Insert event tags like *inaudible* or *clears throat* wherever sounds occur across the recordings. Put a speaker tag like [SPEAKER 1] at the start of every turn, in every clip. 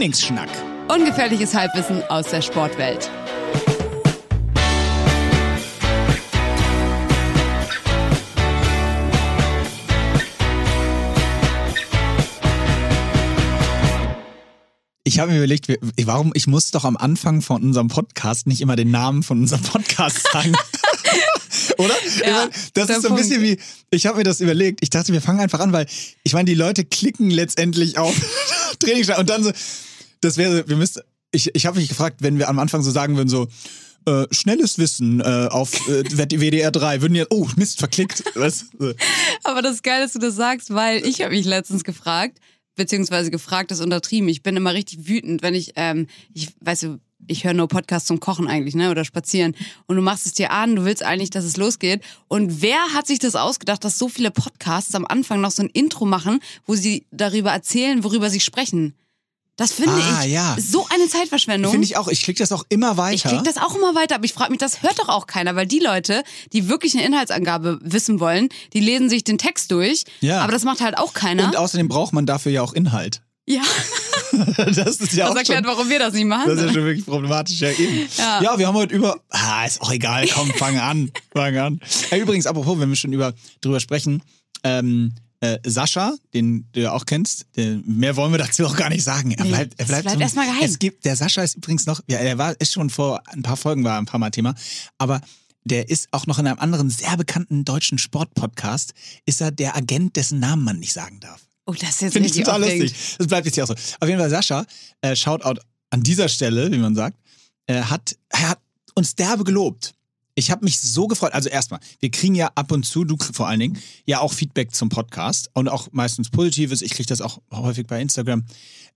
[SPEAKER 1] Trainingsschnack.
[SPEAKER 2] Ungefährliches Halbwissen aus der Sportwelt.
[SPEAKER 1] Ich habe mir überlegt, warum ich muss doch am Anfang von unserem Podcast nicht immer den Namen von unserem Podcast sagen. *laughs* Oder?
[SPEAKER 2] Ja,
[SPEAKER 1] meine, das ist so ein bisschen
[SPEAKER 2] Punkt.
[SPEAKER 1] wie, ich habe mir das überlegt, ich dachte, wir fangen einfach an, weil ich meine, die Leute klicken letztendlich auf *laughs* Trainingsschnack und dann so, das wäre, wir müssten, ich, ich habe mich gefragt, wenn wir am Anfang so sagen würden, so, äh, schnelles Wissen äh, auf äh, WDR 3, würden ja, oh, Mist, verklickt. *laughs* Was?
[SPEAKER 2] Aber das ist geil, dass du das sagst, weil ich habe mich letztens gefragt, beziehungsweise gefragt ist untertrieben. Ich bin immer richtig wütend, wenn ich, ähm, ich weißt du, ich höre nur Podcasts zum Kochen eigentlich, ne? Oder spazieren. Und du machst es dir an, du willst eigentlich, dass es losgeht. Und wer hat sich das ausgedacht, dass so viele Podcasts am Anfang noch so ein Intro machen, wo sie darüber erzählen, worüber sie sprechen? Das finde
[SPEAKER 1] Ah,
[SPEAKER 2] ich
[SPEAKER 1] ja.
[SPEAKER 2] so eine Zeitverschwendung.
[SPEAKER 1] Finde ich auch, ich klicke das auch immer weiter.
[SPEAKER 2] Ich krieg das auch immer weiter, aber ich frage mich, das hört doch auch keiner, weil die Leute, die wirklich eine Inhaltsangabe wissen wollen, die lesen sich den Text durch,
[SPEAKER 1] Ja.
[SPEAKER 2] aber das macht halt auch keiner.
[SPEAKER 1] Und außerdem braucht man dafür ja auch Inhalt.
[SPEAKER 2] ja, *laughs*
[SPEAKER 1] Das ist ja
[SPEAKER 2] das
[SPEAKER 1] auch
[SPEAKER 2] erklärt,
[SPEAKER 1] schon,
[SPEAKER 2] warum wir das nicht machen.
[SPEAKER 1] Das ist ja schon wirklich problematisch, ja eben.
[SPEAKER 2] Ja.
[SPEAKER 1] Ja, wir haben heute über. Ah, ist auch egal, komm, fang an. Fang an. Übrigens, apropos, wenn wir schon über drüber sprechen, ähm, äh, Sascha, den du ja auch kennst, der, mehr wollen wir dazu auch gar nicht sagen. Er
[SPEAKER 2] Nee,
[SPEAKER 1] bleibt, er bleibt,
[SPEAKER 2] bleibt
[SPEAKER 1] so-
[SPEAKER 2] erstmal geheim.
[SPEAKER 1] Es gibt, der Sascha ist übrigens noch, ja, er war, ist schon vor ein paar Folgen war ein paar Mal Thema, aber der ist auch noch in einem anderen sehr bekannten deutschen Sportpodcast, ist er der Agent, dessen Namen man nicht sagen darf.
[SPEAKER 2] oh, das ist jetzt
[SPEAKER 1] Finde ich total
[SPEAKER 2] aufregend.
[SPEAKER 1] lustig. Das bleibt jetzt hier auch so. Auf jeden Fall, Sascha, äh, Shoutout an dieser Stelle, wie man sagt, äh, hat, er hat uns derbe gelobt. Ich habe mich so gefreut. Also erstmal, wir kriegen ja ab und zu, du vor allen Dingen, ja auch Feedback zum Podcast und auch meistens Positives. Ich kriege das auch häufig bei Instagram.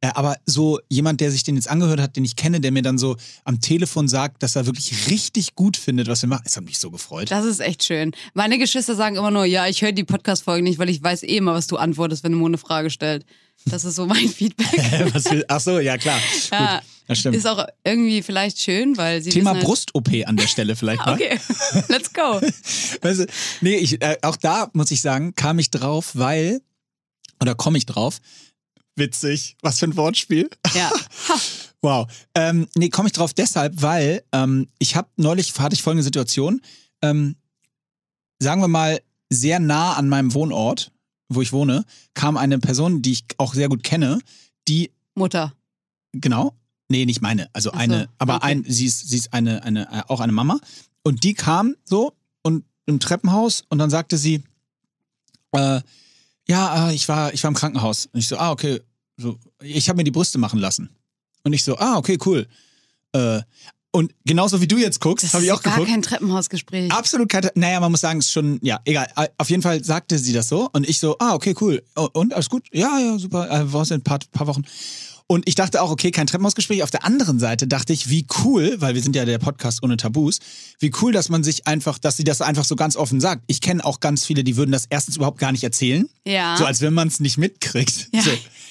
[SPEAKER 1] Äh, aber so jemand, der sich den jetzt angehört hat, den ich kenne, der mir dann so am Telefon sagt, dass er wirklich richtig gut findet, was wir machen, das hat mich so gefreut.
[SPEAKER 2] Das ist echt schön. Meine Geschwister sagen immer nur, ja, ich höre die Podcast-Folgen nicht, weil ich weiß eh immer, was du antwortest, wenn du mir eine Frage stellst. Das ist so mein *laughs* Feedback. *laughs*
[SPEAKER 1] was will, ach so, ja klar.
[SPEAKER 2] Ja,
[SPEAKER 1] Gut, das stimmt.
[SPEAKER 2] ist auch irgendwie vielleicht schön, weil sie
[SPEAKER 1] Thema
[SPEAKER 2] halt,
[SPEAKER 1] Brust-OP an der Stelle vielleicht mal.
[SPEAKER 2] Okay, *laughs* let's go.
[SPEAKER 1] Weißt du, nee, ich, äh, auch da muss ich sagen, kam ich drauf, weil, oder komme ich drauf, witzig, was für ein Wortspiel.
[SPEAKER 2] Ja.
[SPEAKER 1] Wow. Ähm, nee, komme ich drauf deshalb, weil ähm, ich habe neulich, hatte ich folgende Situation, ähm, sagen wir mal, sehr nah an meinem Wohnort, wo ich wohne, kam eine Person, die ich auch sehr gut kenne, die,
[SPEAKER 2] Mutter.
[SPEAKER 1] genau, nee, nicht meine, also
[SPEAKER 2] so,
[SPEAKER 1] eine, aber
[SPEAKER 2] okay.
[SPEAKER 1] ein, sie ist, sie ist eine, eine, äh, auch eine Mama und die kam so und im Treppenhaus und dann sagte sie, äh, ja, äh, ich war, ich war im Krankenhaus. Und ich so, ah, okay, so, ich habe mir die Brüste machen lassen. Und ich so, ah, okay, cool. Äh, und genauso wie du jetzt guckst, habe ich auch
[SPEAKER 2] gar
[SPEAKER 1] geguckt.
[SPEAKER 2] kein Treppenhausgespräch.
[SPEAKER 1] Absolut kein, naja, man muss sagen, es ist schon, ja, egal. Äh, Auf jeden Fall sagte sie das so und ich so, ah, okay, cool. Und alles gut? Ja, ja, super. Äh, war es in ein paar, paar Wochen. Und ich dachte auch, okay, kein Treppenhausgespräch. Auf der anderen Seite dachte ich, wie cool, weil wir sind ja der Podcast ohne Tabus, wie cool, dass man sich einfach, dass sie das einfach so ganz offen sagt. Ich kenne auch ganz viele, die würden das erstens überhaupt gar nicht erzählen.
[SPEAKER 2] Ja.
[SPEAKER 1] So als wenn man es nicht mitkriegt.
[SPEAKER 2] Ja.
[SPEAKER 1] So,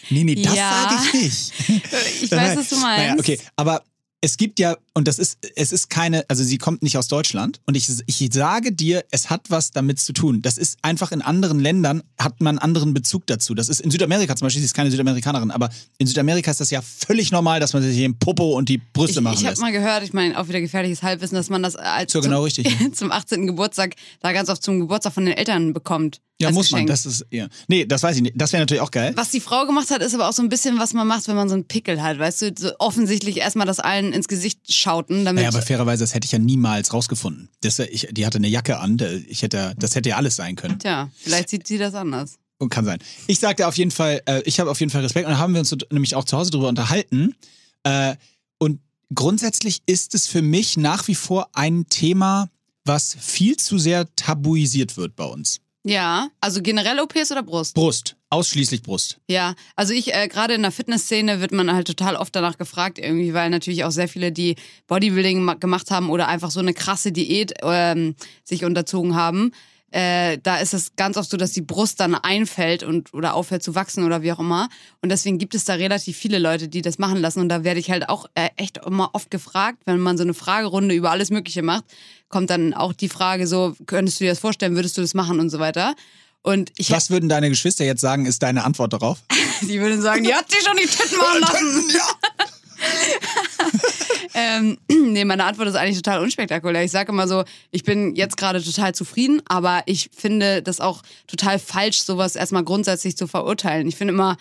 [SPEAKER 1] nee, nee, das
[SPEAKER 2] Ja.
[SPEAKER 1] sage ich nicht. *laughs*
[SPEAKER 2] ich weiß, was du *laughs* meinst.
[SPEAKER 1] Naja, okay, aber es gibt ja, und das ist, es ist keine, also sie kommt nicht aus Deutschland und ich, ich sage dir, es hat was damit zu tun. Das ist einfach in anderen Ländern, hat man einen anderen Bezug dazu. Das ist in Südamerika zum Beispiel, sie ist keine Südamerikanerin, aber in Südamerika ist das ja völlig normal, dass man sich den Popo und die Brüste
[SPEAKER 2] Ich,
[SPEAKER 1] machen
[SPEAKER 2] ich habe mal gehört, ich meine, auch wieder gefährliches Halbwissen, dass man das als
[SPEAKER 1] So
[SPEAKER 2] zum,
[SPEAKER 1] genau richtig. *laughs*
[SPEAKER 2] zum 18. Geburtstag da ganz oft zum Geburtstag von den Eltern bekommt.
[SPEAKER 1] Ja, muss man.
[SPEAKER 2] Geschenk.
[SPEAKER 1] Das ist, ja. Nee, das weiß ich nicht. Das wäre natürlich auch geil.
[SPEAKER 2] Was die Frau gemacht hat, ist aber auch so ein bisschen, was man macht, wenn man so einen Pickel hat. Weißt du, so offensichtlich erstmal das allen ins Gesicht schauten, damit.
[SPEAKER 1] Naja, aber fairerweise, das hätte ich ja niemals rausgefunden. Das, ich, die hatte eine Jacke an, ich hätte, das hätte ja alles sein können.
[SPEAKER 2] Tja, vielleicht sieht sie das anders.
[SPEAKER 1] Und kann sein. Ich sagte auf jeden Fall, äh, ich habe auf jeden Fall Respekt und da haben wir uns nämlich auch zu Hause drüber unterhalten. Äh, und grundsätzlich ist es für mich nach wie vor ein Thema, was viel zu sehr tabuisiert wird bei uns.
[SPEAKER 2] Ja, also generell OPs oder Brust?
[SPEAKER 1] Brust, ausschließlich Brust.
[SPEAKER 2] Ja, also ich, äh, gerade in der Fitnessszene wird man halt total oft danach gefragt, irgendwie, weil natürlich auch sehr viele, die Bodybuilding ma- gemacht haben oder einfach so eine krasse Diät ähm, sich unterzogen haben. Äh, da ist es ganz oft so, dass die Brust dann einfällt und oder aufhört zu wachsen oder wie auch immer. Und deswegen gibt es da relativ viele Leute, die das machen lassen. Und da werde ich halt auch äh, echt immer oft gefragt, wenn man so eine Fragerunde über alles Mögliche macht, kommt dann auch die Frage so, könntest du dir das vorstellen, würdest du das machen und so weiter. Und ich
[SPEAKER 1] Was würden deine Geschwister jetzt sagen, ist deine Antwort darauf? *laughs*
[SPEAKER 2] Die würden sagen, die hat sich schon die Titten machen *laughs* lassen.
[SPEAKER 1] Ja. *laughs*
[SPEAKER 2] Ähm, *clears throat* nee, meine Antwort ist eigentlich total unspektakulär. Ich sage immer so, ich bin jetzt gerade total zufrieden, aber ich finde das auch total falsch, sowas erstmal grundsätzlich zu verurteilen. Ich finde immer,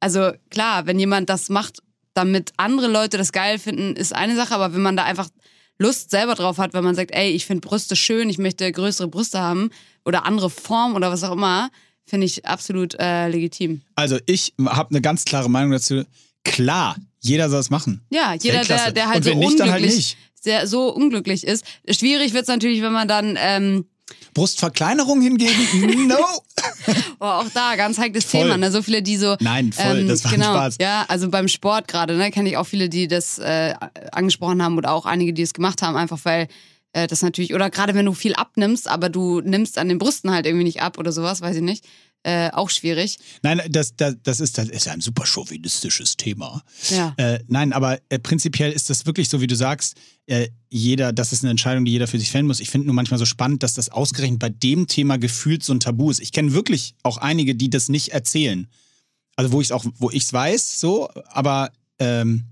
[SPEAKER 2] also klar, wenn jemand das macht, damit andere Leute das geil finden, ist eine Sache, aber wenn man da einfach Lust selber drauf hat, wenn man sagt, ey, ich finde Brüste schön, ich möchte größere Brüste haben oder andere Form oder was auch immer, finde ich absolut äh, legitim.
[SPEAKER 1] Also ich habe eine ganz klare Meinung dazu. Klar, jeder soll es machen.
[SPEAKER 2] Ja, jeder, der, der halt so
[SPEAKER 1] nicht, halt
[SPEAKER 2] unglücklich,
[SPEAKER 1] nicht.
[SPEAKER 2] sehr, so unglücklich ist. Schwierig wird's natürlich, wenn man dann ähm,
[SPEAKER 1] Brustverkleinerung hingegen? *laughs* No.
[SPEAKER 2] Oh, auch da, ganz heikles
[SPEAKER 1] Voll.
[SPEAKER 2] Thema. Ne? So viele, die so.
[SPEAKER 1] Nein, voll, das war ein
[SPEAKER 2] genau,
[SPEAKER 1] Spaß.
[SPEAKER 2] Ja, also beim Sport gerade, ne, kenne ich auch viele, die das äh, angesprochen haben oder auch einige, die es gemacht haben, einfach weil äh, das natürlich, oder gerade wenn du viel abnimmst, aber du nimmst an den Brüsten halt irgendwie nicht ab oder sowas, weiß ich nicht. Äh, auch schwierig.
[SPEAKER 1] Nein, das, das, das, ist, das ist ja ein super chauvinistisches Thema.
[SPEAKER 2] Ja.
[SPEAKER 1] Äh, nein, aber äh, prinzipiell ist das wirklich so, wie du sagst, äh, jeder, das ist eine Entscheidung, die jeder für sich fällen muss. Ich finde nur manchmal so spannend, dass das ausgerechnet bei dem Thema gefühlt so ein Tabu ist. Ich kenne wirklich auch einige, die das nicht erzählen. Also wo ich es auch, wo ich es weiß, so, aber ähm,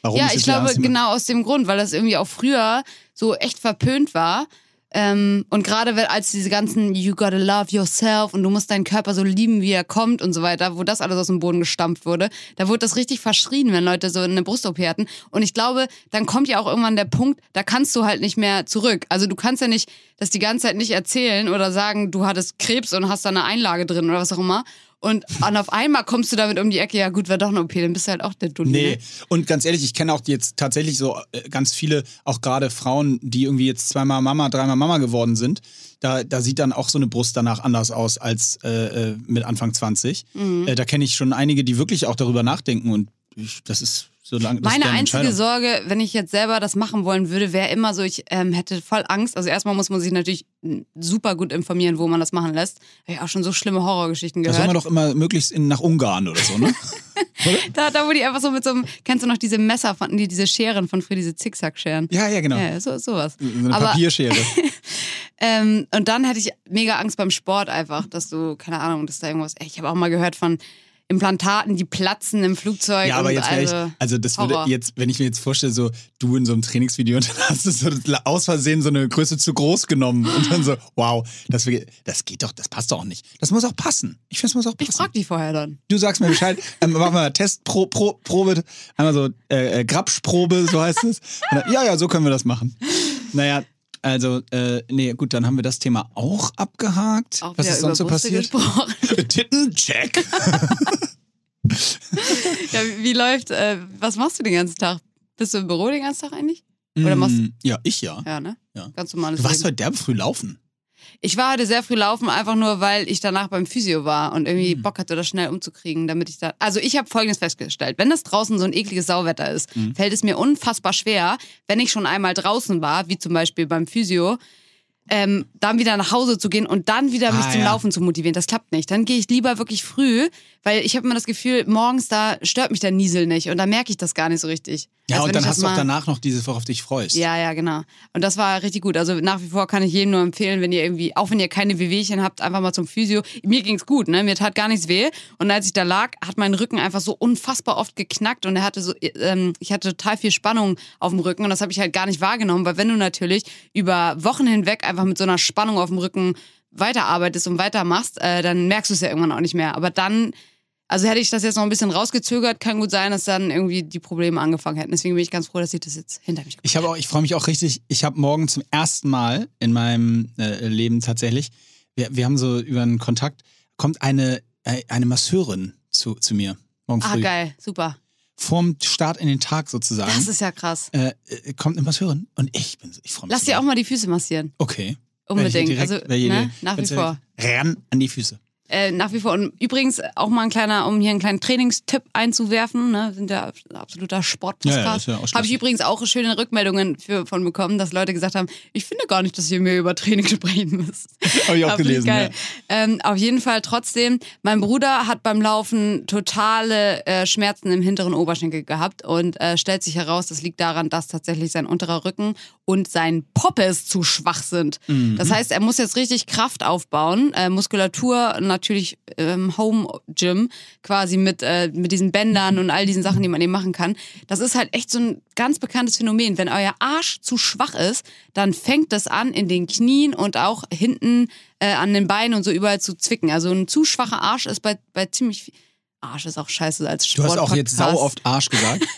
[SPEAKER 1] warum
[SPEAKER 2] ja,
[SPEAKER 1] ist
[SPEAKER 2] ich glaube genau aus dem Grund, weil das irgendwie auch früher so echt verpönt war. Ähm, und gerade als diese ganzen You gotta love yourself und du musst deinen Körper so lieben, wie er kommt und so weiter, wo das alles aus dem Boden gestampft wurde, da wurde das richtig verschrien, wenn Leute so eine Brust-OP hatten. Und ich glaube, dann kommt ja auch irgendwann der Punkt, da kannst du halt nicht mehr zurück. Also du kannst ja nicht das die ganze Zeit nicht erzählen oder sagen, du hattest Krebs und hast da eine Einlage drin oder was auch immer. Und, und auf einmal kommst du damit um die Ecke, ja gut, war doch eine OP, dann bist du halt auch der Dunni.
[SPEAKER 1] Nee,
[SPEAKER 2] Ne?
[SPEAKER 1] und ganz ehrlich, ich kenne auch jetzt tatsächlich so äh, ganz viele, auch gerade Frauen, die irgendwie jetzt zweimal Mama, dreimal Mama geworden sind. Da, da sieht dann auch so eine Brust danach anders aus als äh, äh, mit Anfang 20.
[SPEAKER 2] Mhm.
[SPEAKER 1] Äh, da kenne ich schon einige, die wirklich auch darüber nachdenken und ich, das ist so lange. das
[SPEAKER 2] Meine einzige. Sorge, wenn ich jetzt selber das machen wollen würde, wäre immer so, ich ähm, hätte voll Angst. Also erstmal muss man sich natürlich super gut informieren, wo man das machen lässt. Habe ich auch schon so schlimme Horrorgeschichten
[SPEAKER 1] Da soll man
[SPEAKER 2] gehört.
[SPEAKER 1] doch immer möglichst in, nach Ungarn oder so, ne? *laughs*
[SPEAKER 2] Da, da, wo die einfach so mit so einem, kennst du noch diese Messer von, die, diese Scheren von früher, diese Zickzack-Scheren?
[SPEAKER 1] ja, ja, genau.
[SPEAKER 2] Ja, so, sowas.
[SPEAKER 1] So eine
[SPEAKER 2] Aber,
[SPEAKER 1] Papierschere. *laughs*
[SPEAKER 2] ähm, und dann hätte ich mega Angst beim Sport einfach, dass du, keine Ahnung, dass da irgendwas, ey, ich habe auch mal gehört von Implantaten, die platzen im Flugzeug.
[SPEAKER 1] Ja, aber
[SPEAKER 2] und
[SPEAKER 1] jetzt wäre ich,
[SPEAKER 2] also,
[SPEAKER 1] also das würde
[SPEAKER 2] Horror.
[SPEAKER 1] jetzt, wenn ich mir jetzt vorstelle, so du in so einem Trainingsvideo und dann hast du so aus Versehen so eine Größe zu groß genommen und dann so, wow, das, das geht doch, das passt doch auch nicht. Das muss auch passen. Ich finde, es muss auch
[SPEAKER 2] ich
[SPEAKER 1] passen.
[SPEAKER 2] frag die vorher dann.
[SPEAKER 1] Du sagst mir Bescheid, ähm, machen wir mal Testprobe, Pro, Probe, einmal so äh, äh, Grabschprobe, so heißt es. Dann, ja, ja, so können wir das machen. Naja, also, äh, nee, gut, dann haben wir das Thema auch abgehakt.
[SPEAKER 2] Auch
[SPEAKER 1] Was ist sonst so passiert? *laughs* *laughs* Titten, check.
[SPEAKER 2] Ja, wie, wie läuft, äh, was machst du den ganzen Tag? Bist du im Büro den ganzen Tag eigentlich? Oder machst
[SPEAKER 1] Mm, Ja, ich ja.
[SPEAKER 2] Ja, ne?
[SPEAKER 1] Ja.
[SPEAKER 2] Ganz normales
[SPEAKER 1] Du warst
[SPEAKER 2] Leben.
[SPEAKER 1] heute derbe früh laufen.
[SPEAKER 2] Ich war heute sehr früh laufen, einfach nur, weil ich danach beim Physio war und irgendwie
[SPEAKER 1] Hm.
[SPEAKER 2] Bock hatte, das schnell umzukriegen, damit ich da. Also ich habe folgendes festgestellt: Wenn es draußen so ein ekliges Sauwetter ist,
[SPEAKER 1] Hm.
[SPEAKER 2] fällt es mir unfassbar schwer, wenn ich schon einmal draußen war, wie zum Beispiel beim Physio, ähm, dann wieder nach Hause zu gehen und dann wieder mich
[SPEAKER 1] Ah,
[SPEAKER 2] zum
[SPEAKER 1] ja.
[SPEAKER 2] Laufen zu motivieren. Das klappt nicht. Dann gehe ich lieber wirklich früh, weil ich habe immer das Gefühl, morgens da stört mich der Niesel nicht und da merke ich das gar nicht so richtig.
[SPEAKER 1] Ja,
[SPEAKER 2] Als
[SPEAKER 1] und dann hast du auch danach noch dieses, worauf dich freust.
[SPEAKER 2] ja, ja, genau. Und das war richtig gut. Also nach wie vor kann ich jedem nur empfehlen, wenn ihr irgendwie, auch wenn ihr keine Wehwehchen habt, einfach mal zum Physio. Mir ging's gut, ne? Mir tat gar nichts weh. Und als ich da lag, hat mein Rücken einfach so unfassbar oft geknackt und er hatte so, ähm, ich hatte total viel Spannung auf dem Rücken und das habe ich halt gar nicht wahrgenommen, weil wenn du natürlich über Wochen hinweg einfach mit so einer Spannung auf dem Rücken weiterarbeitest und weitermachst, äh, dann merkst du es ja irgendwann auch nicht mehr. Aber dann also hätte ich das jetzt noch ein bisschen rausgezögert, kann gut sein, dass dann irgendwie die Probleme angefangen hätten. Deswegen bin ich ganz froh, dass ich das jetzt hinter mich
[SPEAKER 1] Ich habe auch, ich freue mich auch richtig. Ich habe morgen zum ersten Mal in meinem äh, Leben tatsächlich, wir, wir haben so über einen Kontakt, kommt eine, äh, eine Masseurin zu, zu mir morgen
[SPEAKER 2] Ah,
[SPEAKER 1] früh.
[SPEAKER 2] geil, super.
[SPEAKER 1] Vorm Start in den Tag sozusagen.
[SPEAKER 2] Das ist ja krass.
[SPEAKER 1] äh, äh, kommt eine Masseurin und ich bin, so- ich freue mich.
[SPEAKER 2] Lass dir auch mal die Füße massieren.
[SPEAKER 1] Okay.
[SPEAKER 2] Unbedingt.
[SPEAKER 1] Direkt,
[SPEAKER 2] also, ne? Nach wie vor.
[SPEAKER 1] Ran an die Füße.
[SPEAKER 2] Äh, nach wie vor. Und übrigens auch mal ein kleiner, um hier einen kleinen Trainingstipp einzuwerfen, ne? Wir sind ja ein absoluter
[SPEAKER 1] Ja, ja,
[SPEAKER 2] Sportpodcast.
[SPEAKER 1] ist ja
[SPEAKER 2] Habe ich übrigens auch schöne Rückmeldungen für, von bekommen, dass Leute gesagt haben, ich finde gar nicht, dass ihr mir über Training *laughs* sprechen müsst.
[SPEAKER 1] Habe ich auch gelesen.
[SPEAKER 2] geil.
[SPEAKER 1] Ja.
[SPEAKER 2] Ähm, auf jeden Fall trotzdem, mein Bruder hat beim Laufen totale äh, Schmerzen im hinteren Oberschenkel gehabt und äh, stellt sich heraus, das liegt daran, dass tatsächlich sein unterer Rücken und sein Poppes zu schwach sind.
[SPEAKER 1] Mhm.
[SPEAKER 2] Das heißt, er muss jetzt richtig Kraft aufbauen, äh, Muskulatur natürlich ähm, Home Gym quasi mit, äh, mit diesen Bändern und all diesen Sachen, die man eben machen kann. Das ist halt echt so ein ganz bekanntes Phänomen. Wenn euer Arsch zu schwach ist, dann fängt das an in den Knien und auch hinten äh, an den Beinen und so überall zu zwicken. Also ein zu schwacher Arsch ist bei, bei ziemlich viel. Arsch ist auch scheiße als
[SPEAKER 1] Du
[SPEAKER 2] Sport.
[SPEAKER 1] hast auch jetzt sau oft Arsch gesagt. *laughs*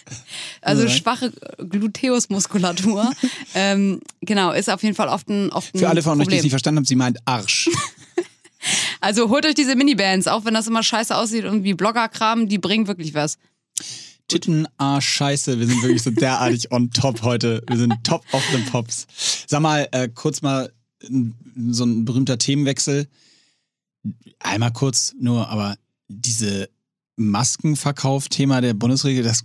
[SPEAKER 2] Also schwache Gluteusmuskulatur. *laughs* ähm, genau, ist auf jeden Fall oft ein, oft ein
[SPEAKER 1] Für alle von euch, die
[SPEAKER 2] Problem.
[SPEAKER 1] es nicht verstanden haben, sie meint Arsch. *laughs*
[SPEAKER 2] Also holt euch diese Minibands, auch wenn das immer scheiße aussieht und wie Bloggerkram, die bringen wirklich was.
[SPEAKER 1] Titten, Arsch, Scheiße. Wir sind wirklich so *laughs* derartig on top heute. Wir sind top of the pops. Sag mal, äh, kurz mal so ein berühmter Themenwechsel. Einmal kurz nur, aber diese Maskenverkauf-Thema der Bundesregierung, das,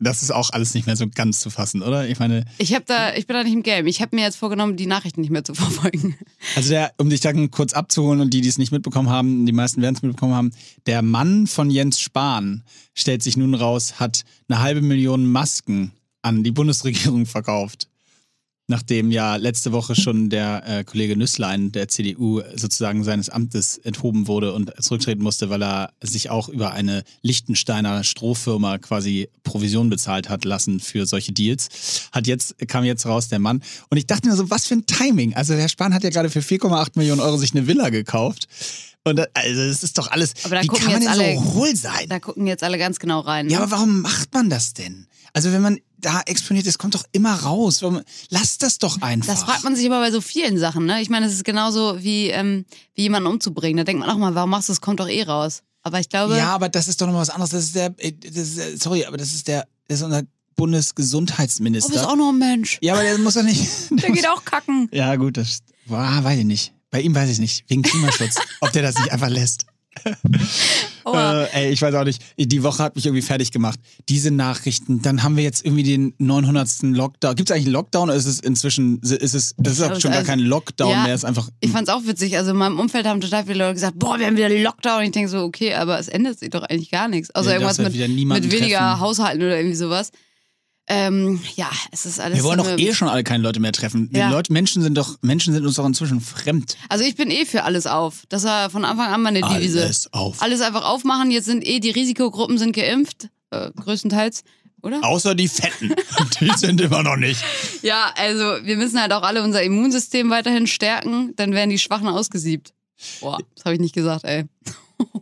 [SPEAKER 1] das ist auch alles nicht mehr so ganz zu fassen, oder? Ich meine,
[SPEAKER 2] Ich hab da, ich bin da nicht im Game. Ich habe mir jetzt vorgenommen, die Nachrichten nicht mehr zu *laughs* verfolgen.
[SPEAKER 1] Also der, um dich dann kurz abzuholen und die, die es nicht mitbekommen haben, die meisten werden es mitbekommen haben, der Mann von Jens Spahn stellt sich nun raus, hat eine halbe Million Masken an die Bundesregierung verkauft. Nachdem ja letzte Woche schon der äh, Kollege Nüsslein der CDU sozusagen seines Amtes enthoben wurde und zurücktreten musste, weil er sich auch über eine Liechtensteiner Strohfirma quasi Provision bezahlt hat lassen für solche Deals. Hat jetzt, kam jetzt raus der Mann. Und ich dachte mir so, was für ein Timing. Also Herr Spahn hat ja gerade für 4,8 Millionen Euro sich eine Villa gekauft. Und da, also das ist doch alles.
[SPEAKER 2] Aber da
[SPEAKER 1] wie kann man denn
[SPEAKER 2] alle-
[SPEAKER 1] so hohl sein?
[SPEAKER 2] Da gucken jetzt alle ganz genau rein. Ne?
[SPEAKER 1] Ja, aber warum macht man das denn? Also wenn man da exponiert ist, kommt doch immer raus. Warum, lass das doch einfach.
[SPEAKER 2] das fragt man sich aber bei so vielen Sachen, ne? Ich meine, es ist genauso wie, ähm, wie jemanden umzubringen. Da denkt man auch mal, warum machst du das? Kommt doch eh raus. Aber ich glaube,
[SPEAKER 1] Ja, aber das ist doch nochmal was anderes. Das ist der, äh, das ist, der- sorry, aber das ist der, das ist unser
[SPEAKER 2] oh, bist
[SPEAKER 1] Bundesgesundheitsminister.
[SPEAKER 2] auch nur ein Mensch.
[SPEAKER 1] ja, aber der muss doch nicht. *laughs*
[SPEAKER 2] Der geht auch kacken.
[SPEAKER 1] Ja, gut, das ah, weiß ich nicht. Bei ihm weiß ich nicht. Wegen Klimaschutz. *laughs* ob der das nicht einfach lässt.
[SPEAKER 2] Aua.
[SPEAKER 1] Äh, ey, ich weiß auch nicht. Die Woche hat mich irgendwie fertig gemacht. Diese Nachrichten, dann haben wir jetzt irgendwie den 900. Lockdown. Gibt es eigentlich einen Lockdown oder ist es inzwischen, ist es, ist es
[SPEAKER 2] glaube,
[SPEAKER 1] schon gar
[SPEAKER 2] also-
[SPEAKER 1] kein Lockdown
[SPEAKER 2] Ja,
[SPEAKER 1] mehr, ist einfach.
[SPEAKER 2] Ich fand's auch witzig. Also in meinem Umfeld haben total viele Leute gesagt, boah, wir haben wieder Lockdown. Und ich denke so, okay, aber es ändert sich doch eigentlich gar nichts. Außer
[SPEAKER 1] Ja,
[SPEAKER 2] irgendwas
[SPEAKER 1] halt
[SPEAKER 2] mit, mit weniger
[SPEAKER 1] treffen.
[SPEAKER 2] Haushalten oder irgendwie sowas. Ähm, ja, es ist alles.
[SPEAKER 1] wir wollen
[SPEAKER 2] so
[SPEAKER 1] doch eh schon alle keine Leute mehr treffen.
[SPEAKER 2] Ja.
[SPEAKER 1] Leute, Menschen sind doch, Menschen sind uns doch inzwischen fremd.
[SPEAKER 2] Also ich bin eh für alles auf. Das war von Anfang an meine Devise.
[SPEAKER 1] Alles auf.
[SPEAKER 2] Alles einfach aufmachen. Jetzt sind eh die Risikogruppen sind geimpft, äh, größtenteils, oder?
[SPEAKER 1] Außer die Fetten. *laughs* die sind immer noch nicht.
[SPEAKER 2] Ja, also wir müssen halt auch alle unser Immunsystem weiterhin stärken, dann werden die Schwachen ausgesiebt. Boah, das habe ich nicht gesagt, ey.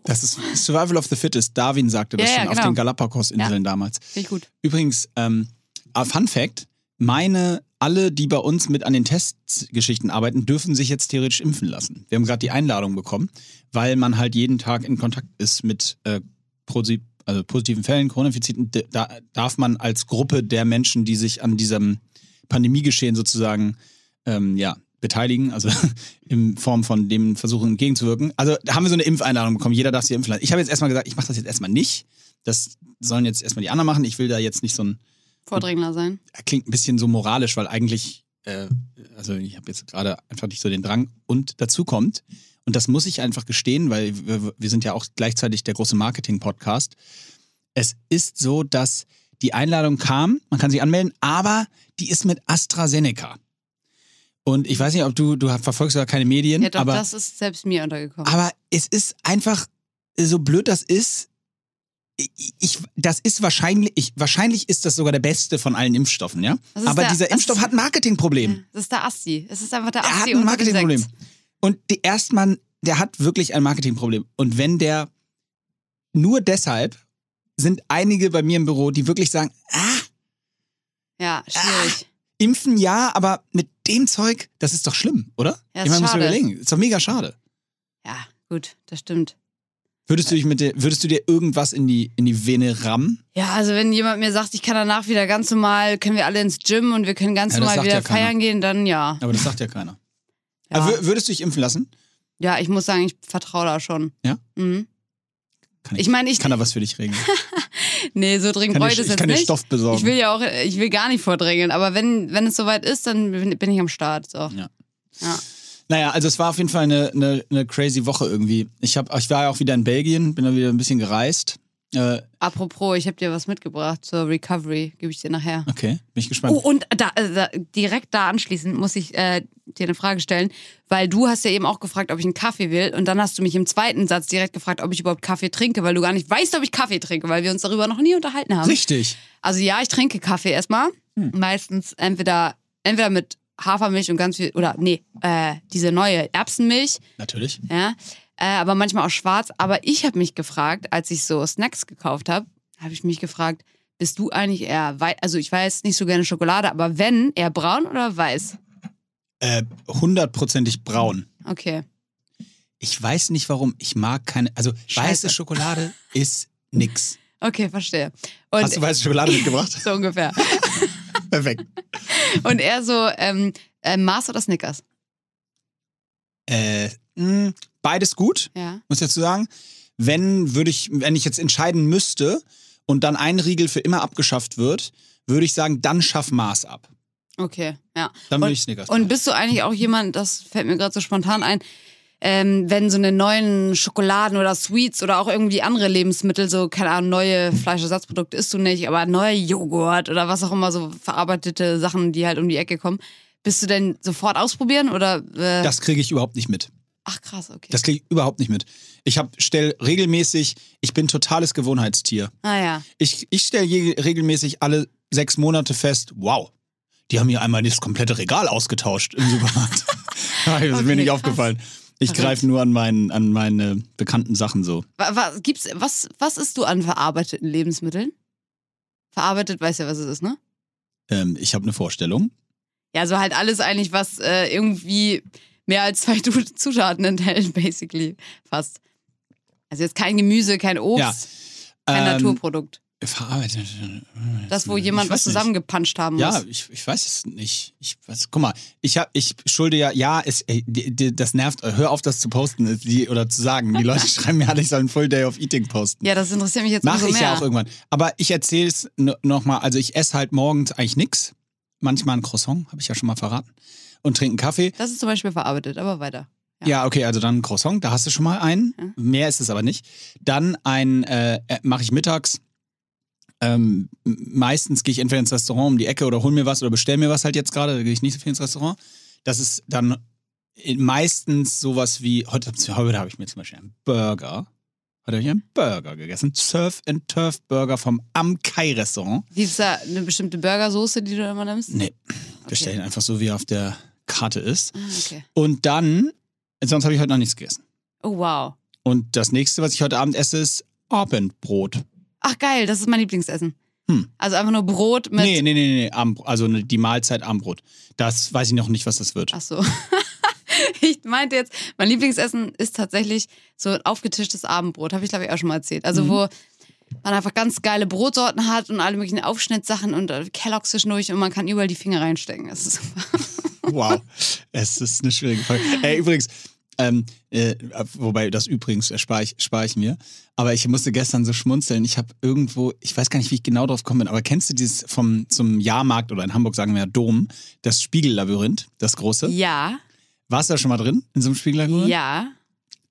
[SPEAKER 1] Das ist Survival of the Fittest. Darwin sagte das
[SPEAKER 2] Ja, ja,
[SPEAKER 1] schon auf
[SPEAKER 2] genau.
[SPEAKER 1] den Galapagos-Inseln damals.
[SPEAKER 2] Finde ich gut.
[SPEAKER 1] Übrigens, ähm, Fun Fact: Meine, alle, die bei uns mit an den Testgeschichten arbeiten, dürfen sich jetzt theoretisch impfen lassen. Wir haben gerade die Einladung bekommen, weil man halt jeden Tag in Kontakt ist mit äh, also positiven Fällen, Corona-Infizierten. Da darf man als Gruppe der Menschen, die sich an diesem Pandemiegeschehen sozusagen ähm, ja, beteiligen, also *laughs* in Form von dem Versuchen entgegenzuwirken. Also da haben wir so eine Impfeinladung bekommen, jeder darf sich impfen lassen. Ich habe jetzt erstmal gesagt, ich mache das jetzt erstmal nicht. Das sollen jetzt erstmal die anderen machen. Ich will da jetzt nicht so ein
[SPEAKER 2] Vordringler sein.
[SPEAKER 1] klingt ein bisschen so moralisch, weil eigentlich, äh, also ich habe jetzt gerade einfach nicht so den Drang. Und dazu kommt, und das muss ich einfach gestehen, weil wir, wir sind ja auch gleichzeitig der große Marketing-Podcast. Es ist so, dass die Einladung kam, man kann sich anmelden, aber die ist mit AstraZeneca. Und ich weiß nicht, ob du, du verfolgst ja keine Medien,
[SPEAKER 2] Ja, doch,
[SPEAKER 1] aber,
[SPEAKER 2] das ist selbst mir untergekommen.
[SPEAKER 1] aber es ist einfach, so blöd das ist, ich, das ist wahrscheinlich, ich, wahrscheinlich ist das sogar der beste von allen Impfstoffen, ja? Aber
[SPEAKER 2] der-
[SPEAKER 1] dieser Impfstoff
[SPEAKER 2] ist-
[SPEAKER 1] hat ein Marketingproblem.
[SPEAKER 2] Das ist der Asti. Es ist einfach der
[SPEAKER 1] Er hat
[SPEAKER 2] Asti
[SPEAKER 1] ein Marketingproblem. Und die Erstmann, der hat wirklich ein Marketingproblem. Und wenn der nur deshalb sind einige bei mir im Büro, die wirklich sagen, ah,
[SPEAKER 2] Ja, schwierig.
[SPEAKER 1] Impfen ja, aber mit dem Zeug, das ist doch schlimm, oder?
[SPEAKER 2] Ja,
[SPEAKER 1] ich meine, muss man überlegen. Ist doch mega schade.
[SPEAKER 2] Ja, gut, das stimmt.
[SPEAKER 1] Würdest du dich mit der, würdest du dir irgendwas in die, in die Vene rammen?
[SPEAKER 2] Ja, also wenn jemand mir sagt, ich kann danach wieder ganz normal, können wir alle ins Gym und wir können ganz
[SPEAKER 1] Ja,
[SPEAKER 2] normal wieder
[SPEAKER 1] ja
[SPEAKER 2] feiern gehen, dann ja.
[SPEAKER 1] Aber das sagt ja keiner.
[SPEAKER 2] Ja,
[SPEAKER 1] Aber wür- würdest du dich impfen lassen?
[SPEAKER 2] ja ich muss sagen, ich vertraue da schon.
[SPEAKER 1] Ja?
[SPEAKER 2] Mhm.
[SPEAKER 1] Kann
[SPEAKER 2] Ich meine, ich,
[SPEAKER 1] kann da was für dich regeln. *laughs*
[SPEAKER 2] nee, so dringend ich das
[SPEAKER 1] ich
[SPEAKER 2] jetzt
[SPEAKER 1] kann
[SPEAKER 2] nicht.
[SPEAKER 1] Stoff besorgen.
[SPEAKER 2] Ich will ja auch, ich will gar nicht vordrängeln, aber wenn, wenn es soweit ist, dann bin, bin ich am Start. So.
[SPEAKER 1] Ja.
[SPEAKER 2] Ja.
[SPEAKER 1] Naja, also es war auf jeden Fall eine, eine, eine crazy Woche irgendwie. Ich, hab, ich war ja auch wieder in Belgien, bin da wieder ein bisschen gereist. Äh,
[SPEAKER 2] Apropos, ich habe dir was mitgebracht zur Recovery, gebe ich dir nachher.
[SPEAKER 1] okay, bin ich gespannt.
[SPEAKER 2] Oh, und da, äh, da, direkt da anschließend muss ich äh, dir eine Frage stellen, weil du hast ja eben auch gefragt, ob ich einen Kaffee will und dann hast du mich im zweiten Satz direkt gefragt, ob ich überhaupt Kaffee trinke, weil du gar nicht weißt, ob ich Kaffee trinke, weil wir uns darüber noch nie unterhalten haben.
[SPEAKER 1] Richtig.
[SPEAKER 2] Also ja, ich trinke Kaffee erstmal.
[SPEAKER 1] Hm.
[SPEAKER 2] Meistens entweder, entweder mit Hafermilch und ganz viel, oder nee, äh, diese neue Erbsenmilch,
[SPEAKER 1] Natürlich.
[SPEAKER 2] ja, äh, aber manchmal auch schwarz. Aber ich habe mich gefragt, als ich so Snacks gekauft habe, habe ich mich gefragt, bist du eigentlich eher weiß, also ich weiß nicht so gerne Schokolade, aber wenn, eher braun oder weiß?
[SPEAKER 1] Äh, hundertprozentig braun.
[SPEAKER 2] Okay.
[SPEAKER 1] Ich weiß nicht warum. Ich mag keine. Also
[SPEAKER 2] Scheiße.
[SPEAKER 1] weiße Schokolade *laughs* ist nix.
[SPEAKER 2] Okay, verstehe. Und
[SPEAKER 1] Hast du weiße Schokolade mitgebracht? *laughs*
[SPEAKER 2] so ungefähr. *laughs*
[SPEAKER 1] Perfekt.
[SPEAKER 2] Und eher so ähm, äh, Mars oder Snickers?
[SPEAKER 1] Äh, mh, beides gut,
[SPEAKER 2] Ja.
[SPEAKER 1] muss ich dazu sagen. Wenn würde ich, wenn ich jetzt entscheiden müsste und dann ein Riegel für immer abgeschafft wird, würde ich sagen, dann schaff Maß ab.
[SPEAKER 2] Okay, ja.
[SPEAKER 1] Dann würde ich Snickers.
[SPEAKER 2] Und bist du eigentlich auch jemand, das fällt mir gerade so spontan ein, ähm, wenn so eine neuen Schokoladen oder Sweets oder auch irgendwie andere Lebensmittel, so, keine Ahnung, neue Fleischersatzprodukte isst du nicht, aber neuer Joghurt oder was auch immer, so verarbeitete Sachen, die halt um die Ecke kommen, bist du denn sofort ausprobieren oder? Äh,
[SPEAKER 1] das kriege ich überhaupt nicht mit.
[SPEAKER 2] Ach krass, okay.
[SPEAKER 1] Das kriege ich überhaupt nicht mit. Ich hab, stell regelmäßig, ich bin totales Gewohnheitstier.
[SPEAKER 2] ah ja.
[SPEAKER 1] Ich, ich stelle regelmäßig alle sechs Monate fest, wow, die haben hier einmal das komplette Regal ausgetauscht im Supermarkt. *laughs* *laughs* das ist
[SPEAKER 2] Okay,
[SPEAKER 1] mir nicht
[SPEAKER 2] krass.
[SPEAKER 1] aufgefallen. Ich greife nur an, meinen, an meine bekannten Sachen so.
[SPEAKER 2] Wa- wa- gibt's, was, was isst du an verarbeiteten Lebensmitteln? Verarbeitet, weißt ja, was es ist, ne?
[SPEAKER 1] Ähm, ich habe eine Vorstellung.
[SPEAKER 2] Ja, so halt alles eigentlich, was äh, irgendwie mehr als zwei *laughs* Zutaten enthält, basically. Fast. Also jetzt kein Gemüse, kein Obst,
[SPEAKER 1] Ja.
[SPEAKER 2] kein
[SPEAKER 1] Ähm,
[SPEAKER 2] Naturprodukt.
[SPEAKER 1] Verarbeitet.
[SPEAKER 2] Das, wo jemand was zusammengepanscht haben
[SPEAKER 1] Ja,
[SPEAKER 2] muss.
[SPEAKER 1] ich, ich weiß es nicht. Ich weiß, guck mal, ich hab, ich schulde ja, ja, es, ey, die, die, das nervt. Hör auf, das zu posten die, oder zu sagen. Die Leute *laughs* schreiben mir alle, ich soll einen Full Day of Eating posten.
[SPEAKER 2] Ja, das interessiert mich jetzt
[SPEAKER 1] Mache
[SPEAKER 2] umso
[SPEAKER 1] ich
[SPEAKER 2] mehr.
[SPEAKER 1] ja auch irgendwann. Aber ich erzähle es nochmal. Also ich esse halt morgens eigentlich nix. Manchmal ein Croissant, habe ich ja schon mal verraten. Und trinke einen Kaffee.
[SPEAKER 2] Das ist zum Beispiel verarbeitet, aber weiter. Ja.
[SPEAKER 1] Ja, okay, also dann Croissant, da hast du schon mal einen.
[SPEAKER 2] Ja.
[SPEAKER 1] Mehr ist es aber nicht. Dann ein, äh, mache ich mittags. Ähm, meistens gehe ich entweder ins Restaurant um die Ecke oder hol mir was oder bestell mir was halt jetzt gerade. Da gehe ich nicht so viel ins Restaurant. Das ist dann meistens sowas wie, heute, heute habe ich mir zum Beispiel einen Burger. Heute habe ich einen Burger gegessen. Surf and Turf Burger vom Amkai Restaurant.
[SPEAKER 2] Gibt es da eine bestimmte Burgersoße, die du immer nimmst?
[SPEAKER 1] Nee, bestell ihn einfach so, wie auf der Karte ist.
[SPEAKER 2] Ah, okay.
[SPEAKER 1] Und dann, sonst habe ich heute noch nichts gegessen.
[SPEAKER 2] Oh, wow.
[SPEAKER 1] Und das nächste, was ich heute Abend esse, ist Abendbrot.
[SPEAKER 2] Ach, geil, das ist mein Lieblingsessen.
[SPEAKER 1] Hm.
[SPEAKER 2] Also einfach nur Brot mit.
[SPEAKER 1] Nee, nee, nee, nee, also ne- die Mahlzeit Abendbrot. Das weiß ich noch nicht, was das wird.
[SPEAKER 2] Ach so. *laughs* ich meinte jetzt, mein Lieblingsessen ist tatsächlich so ein aufgetischtes Abendbrot. Habe ich, glaube ich, auch schon mal erzählt. Also,
[SPEAKER 1] Mhm.
[SPEAKER 2] wo man einfach ganz geile Brotsorten hat und alle möglichen Aufschnittsachen und äh, Kelloggs zwischendurch und man kann überall die Finger reinstecken. Das ist super. *laughs*
[SPEAKER 1] Wow. es ist eine schwierige Frage. Ey, übrigens, ähm, äh, wobei das übrigens spare ich, spar ich mir. Aber ich musste gestern so schmunzeln. Ich habe irgendwo, ich weiß gar nicht, wie ich genau drauf gekommen bin, aber kennst du dieses vom zum Jahrmarkt oder in Hamburg sagen wir ja Dom, das Spiegellabyrinth, das große?
[SPEAKER 2] Ja,
[SPEAKER 1] Warst du da schon mal drin in so einem Spiegellabyrinth?
[SPEAKER 2] ja.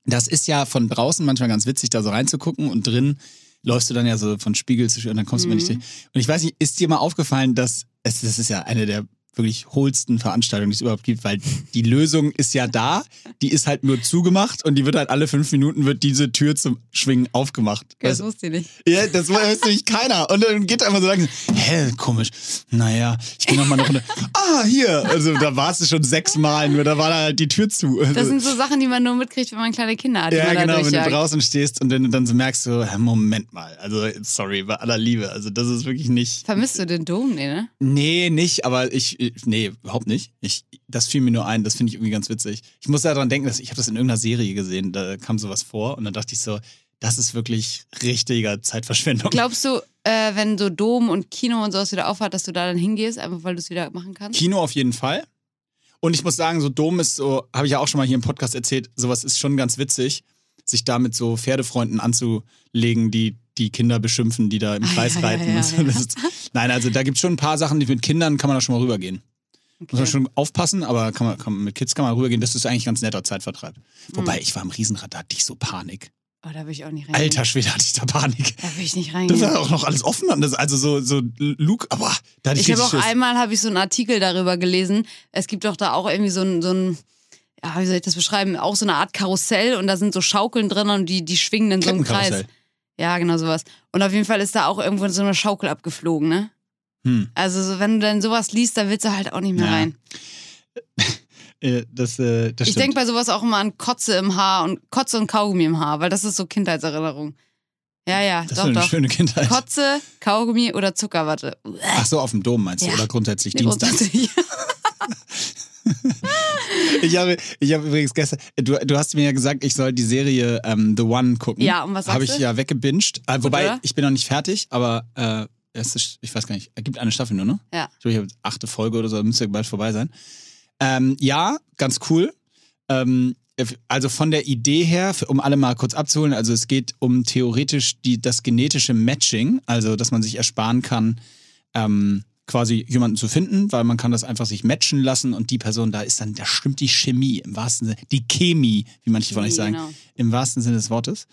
[SPEAKER 1] Das ist ja von draußen manchmal ganz witzig, da so reinzugucken und drin läufst du dann ja so von Spiegel zu Spiegel und dann kommst du mal nicht durch. Und ich weiß nicht, ist dir mal aufgefallen, dass es, das ist ja eine der wirklich hohlsten Veranstaltungen, die es überhaupt gibt, weil die Lösung ist ja da, die ist halt nur zugemacht und die wird halt alle fünf Minuten wird diese Tür zum Schwingen aufgemacht.
[SPEAKER 2] Das
[SPEAKER 1] Weißt-
[SPEAKER 2] wusste ich nicht.
[SPEAKER 1] ja, das weiß nämlich keiner. Und dann geht einfach so langsam, hä, komisch. Naja, ich gehe nochmal eine Runde. Ah, hier. Also da warst du schon sechsmal, nur da war da halt die Tür zu. Also,
[SPEAKER 2] Das sind so Sachen, die man nur mitkriegt, wenn man kleine Kinder hat.
[SPEAKER 1] ja, genau, wenn du draußen stehst und dann, dann so merkst du, hä, Moment mal, also sorry, bei aller Liebe, also das ist wirklich nicht,
[SPEAKER 2] Vermisst du den Dom? Nee, ne?
[SPEAKER 1] nee, nicht, aber ich, nee, überhaupt nicht. Ich, das fiel mir nur ein, das finde ich irgendwie ganz witzig. Ich muss daran denken, dass ich habe das in irgendeiner Serie gesehen, da kam sowas vor und dann dachte ich so, das ist wirklich richtiger Zeitverschwendung.
[SPEAKER 2] Glaubst du, äh, wenn so Dom und Kino und sowas wieder aufhat, dass du da dann hingehst, einfach weil du es wieder machen kannst?
[SPEAKER 1] Kino auf jeden Fall. Und ich muss sagen, so Dom ist so, habe ich ja auch schon mal hier im Podcast erzählt, sowas ist schon ganz witzig, sich da mit so Pferdefreunden anzulegen, die die Kinder beschimpfen, die da im
[SPEAKER 2] Ah,
[SPEAKER 1] Kreis
[SPEAKER 2] ja,
[SPEAKER 1] reiten.
[SPEAKER 2] ja, ja.
[SPEAKER 1] Das ist, nein, also da gibt es schon ein paar Sachen, die mit Kindern kann man da schon mal rübergehen. Muss man
[SPEAKER 2] Okay.
[SPEAKER 1] schon aufpassen, aber kann man, kann, mit Kids kann man rübergehen. Das ist eigentlich ein ganz netter Zeitvertreib. Wobei, ich war im Riesenrad, da hatte ich so Panik.
[SPEAKER 2] Oh, da will ich auch nicht reingehen.
[SPEAKER 1] Alter Schwede, hatte ich da Panik.
[SPEAKER 2] Da will ich nicht
[SPEAKER 1] Das
[SPEAKER 2] reingehen.
[SPEAKER 1] war auch noch alles offen. das- Also so, so Luke, aber da hatte ich,
[SPEAKER 2] Ich habe auch
[SPEAKER 1] Schiss.
[SPEAKER 2] einmal habe ich so einen Artikel darüber gelesen. Es gibt doch da auch irgendwie so ein, so ein ja, wie soll ich das beschreiben? Auch so eine Art Karussell und da sind so Schaukeln drin und die, die schwingen in so einem Kreis. Ja, genau sowas. Und auf jeden Fall ist da auch irgendwo so eine Schaukel abgeflogen, ne?
[SPEAKER 1] Hm.
[SPEAKER 2] Also so, wenn du dann sowas liest, da willst du halt auch nicht mehr
[SPEAKER 1] Ja,
[SPEAKER 2] rein. *laughs*
[SPEAKER 1] Äh, das, äh, das
[SPEAKER 2] Ich denke bei sowas auch immer an Kotze im Haar und Kotze und Kaugummi im Haar, weil das ist so Kindheitserinnerung. Ja, ja,
[SPEAKER 1] das ist
[SPEAKER 2] doch,
[SPEAKER 1] eine
[SPEAKER 2] doch.
[SPEAKER 1] schöne Kindheit.
[SPEAKER 2] Kotze, Kaugummi oder Zuckerwatte.
[SPEAKER 1] Ach so, auf dem Dom meinst du?
[SPEAKER 2] Ja.
[SPEAKER 1] Oder grundsätzlich
[SPEAKER 2] Ja,
[SPEAKER 1] Dienstags?
[SPEAKER 2] grundsätzlich. *laughs* *laughs*
[SPEAKER 1] Ich habe, ich habe übrigens gestern, du, du hast mir ja gesagt, ich soll die Serie ähm, The One gucken.
[SPEAKER 2] Ja, und was sagst
[SPEAKER 1] Habe ich
[SPEAKER 2] du?
[SPEAKER 1] ja weggebinged. Äh, wobei,
[SPEAKER 2] oder?
[SPEAKER 1] ich bin noch nicht fertig, aber äh, es ist, ich weiß gar nicht, es gibt eine Staffel nur, ne?
[SPEAKER 2] Ja.
[SPEAKER 1] Ich glaube, ich habe achte Folge oder so, müsste bald vorbei sein. Ähm, ja, ganz cool. Ähm, also von der Idee her, um alle mal kurz abzuholen, also es geht um theoretisch die, das genetische Matching, also dass man sich ersparen kann, ähm, quasi jemanden zu finden, weil man kann das einfach sich matchen lassen und die Person, da ist dann, da stimmt die Chemie im wahrsten Sinne, die Chemie, wie manche von euch sagen,
[SPEAKER 2] Genau.
[SPEAKER 1] im wahrsten Sinne des Wortes.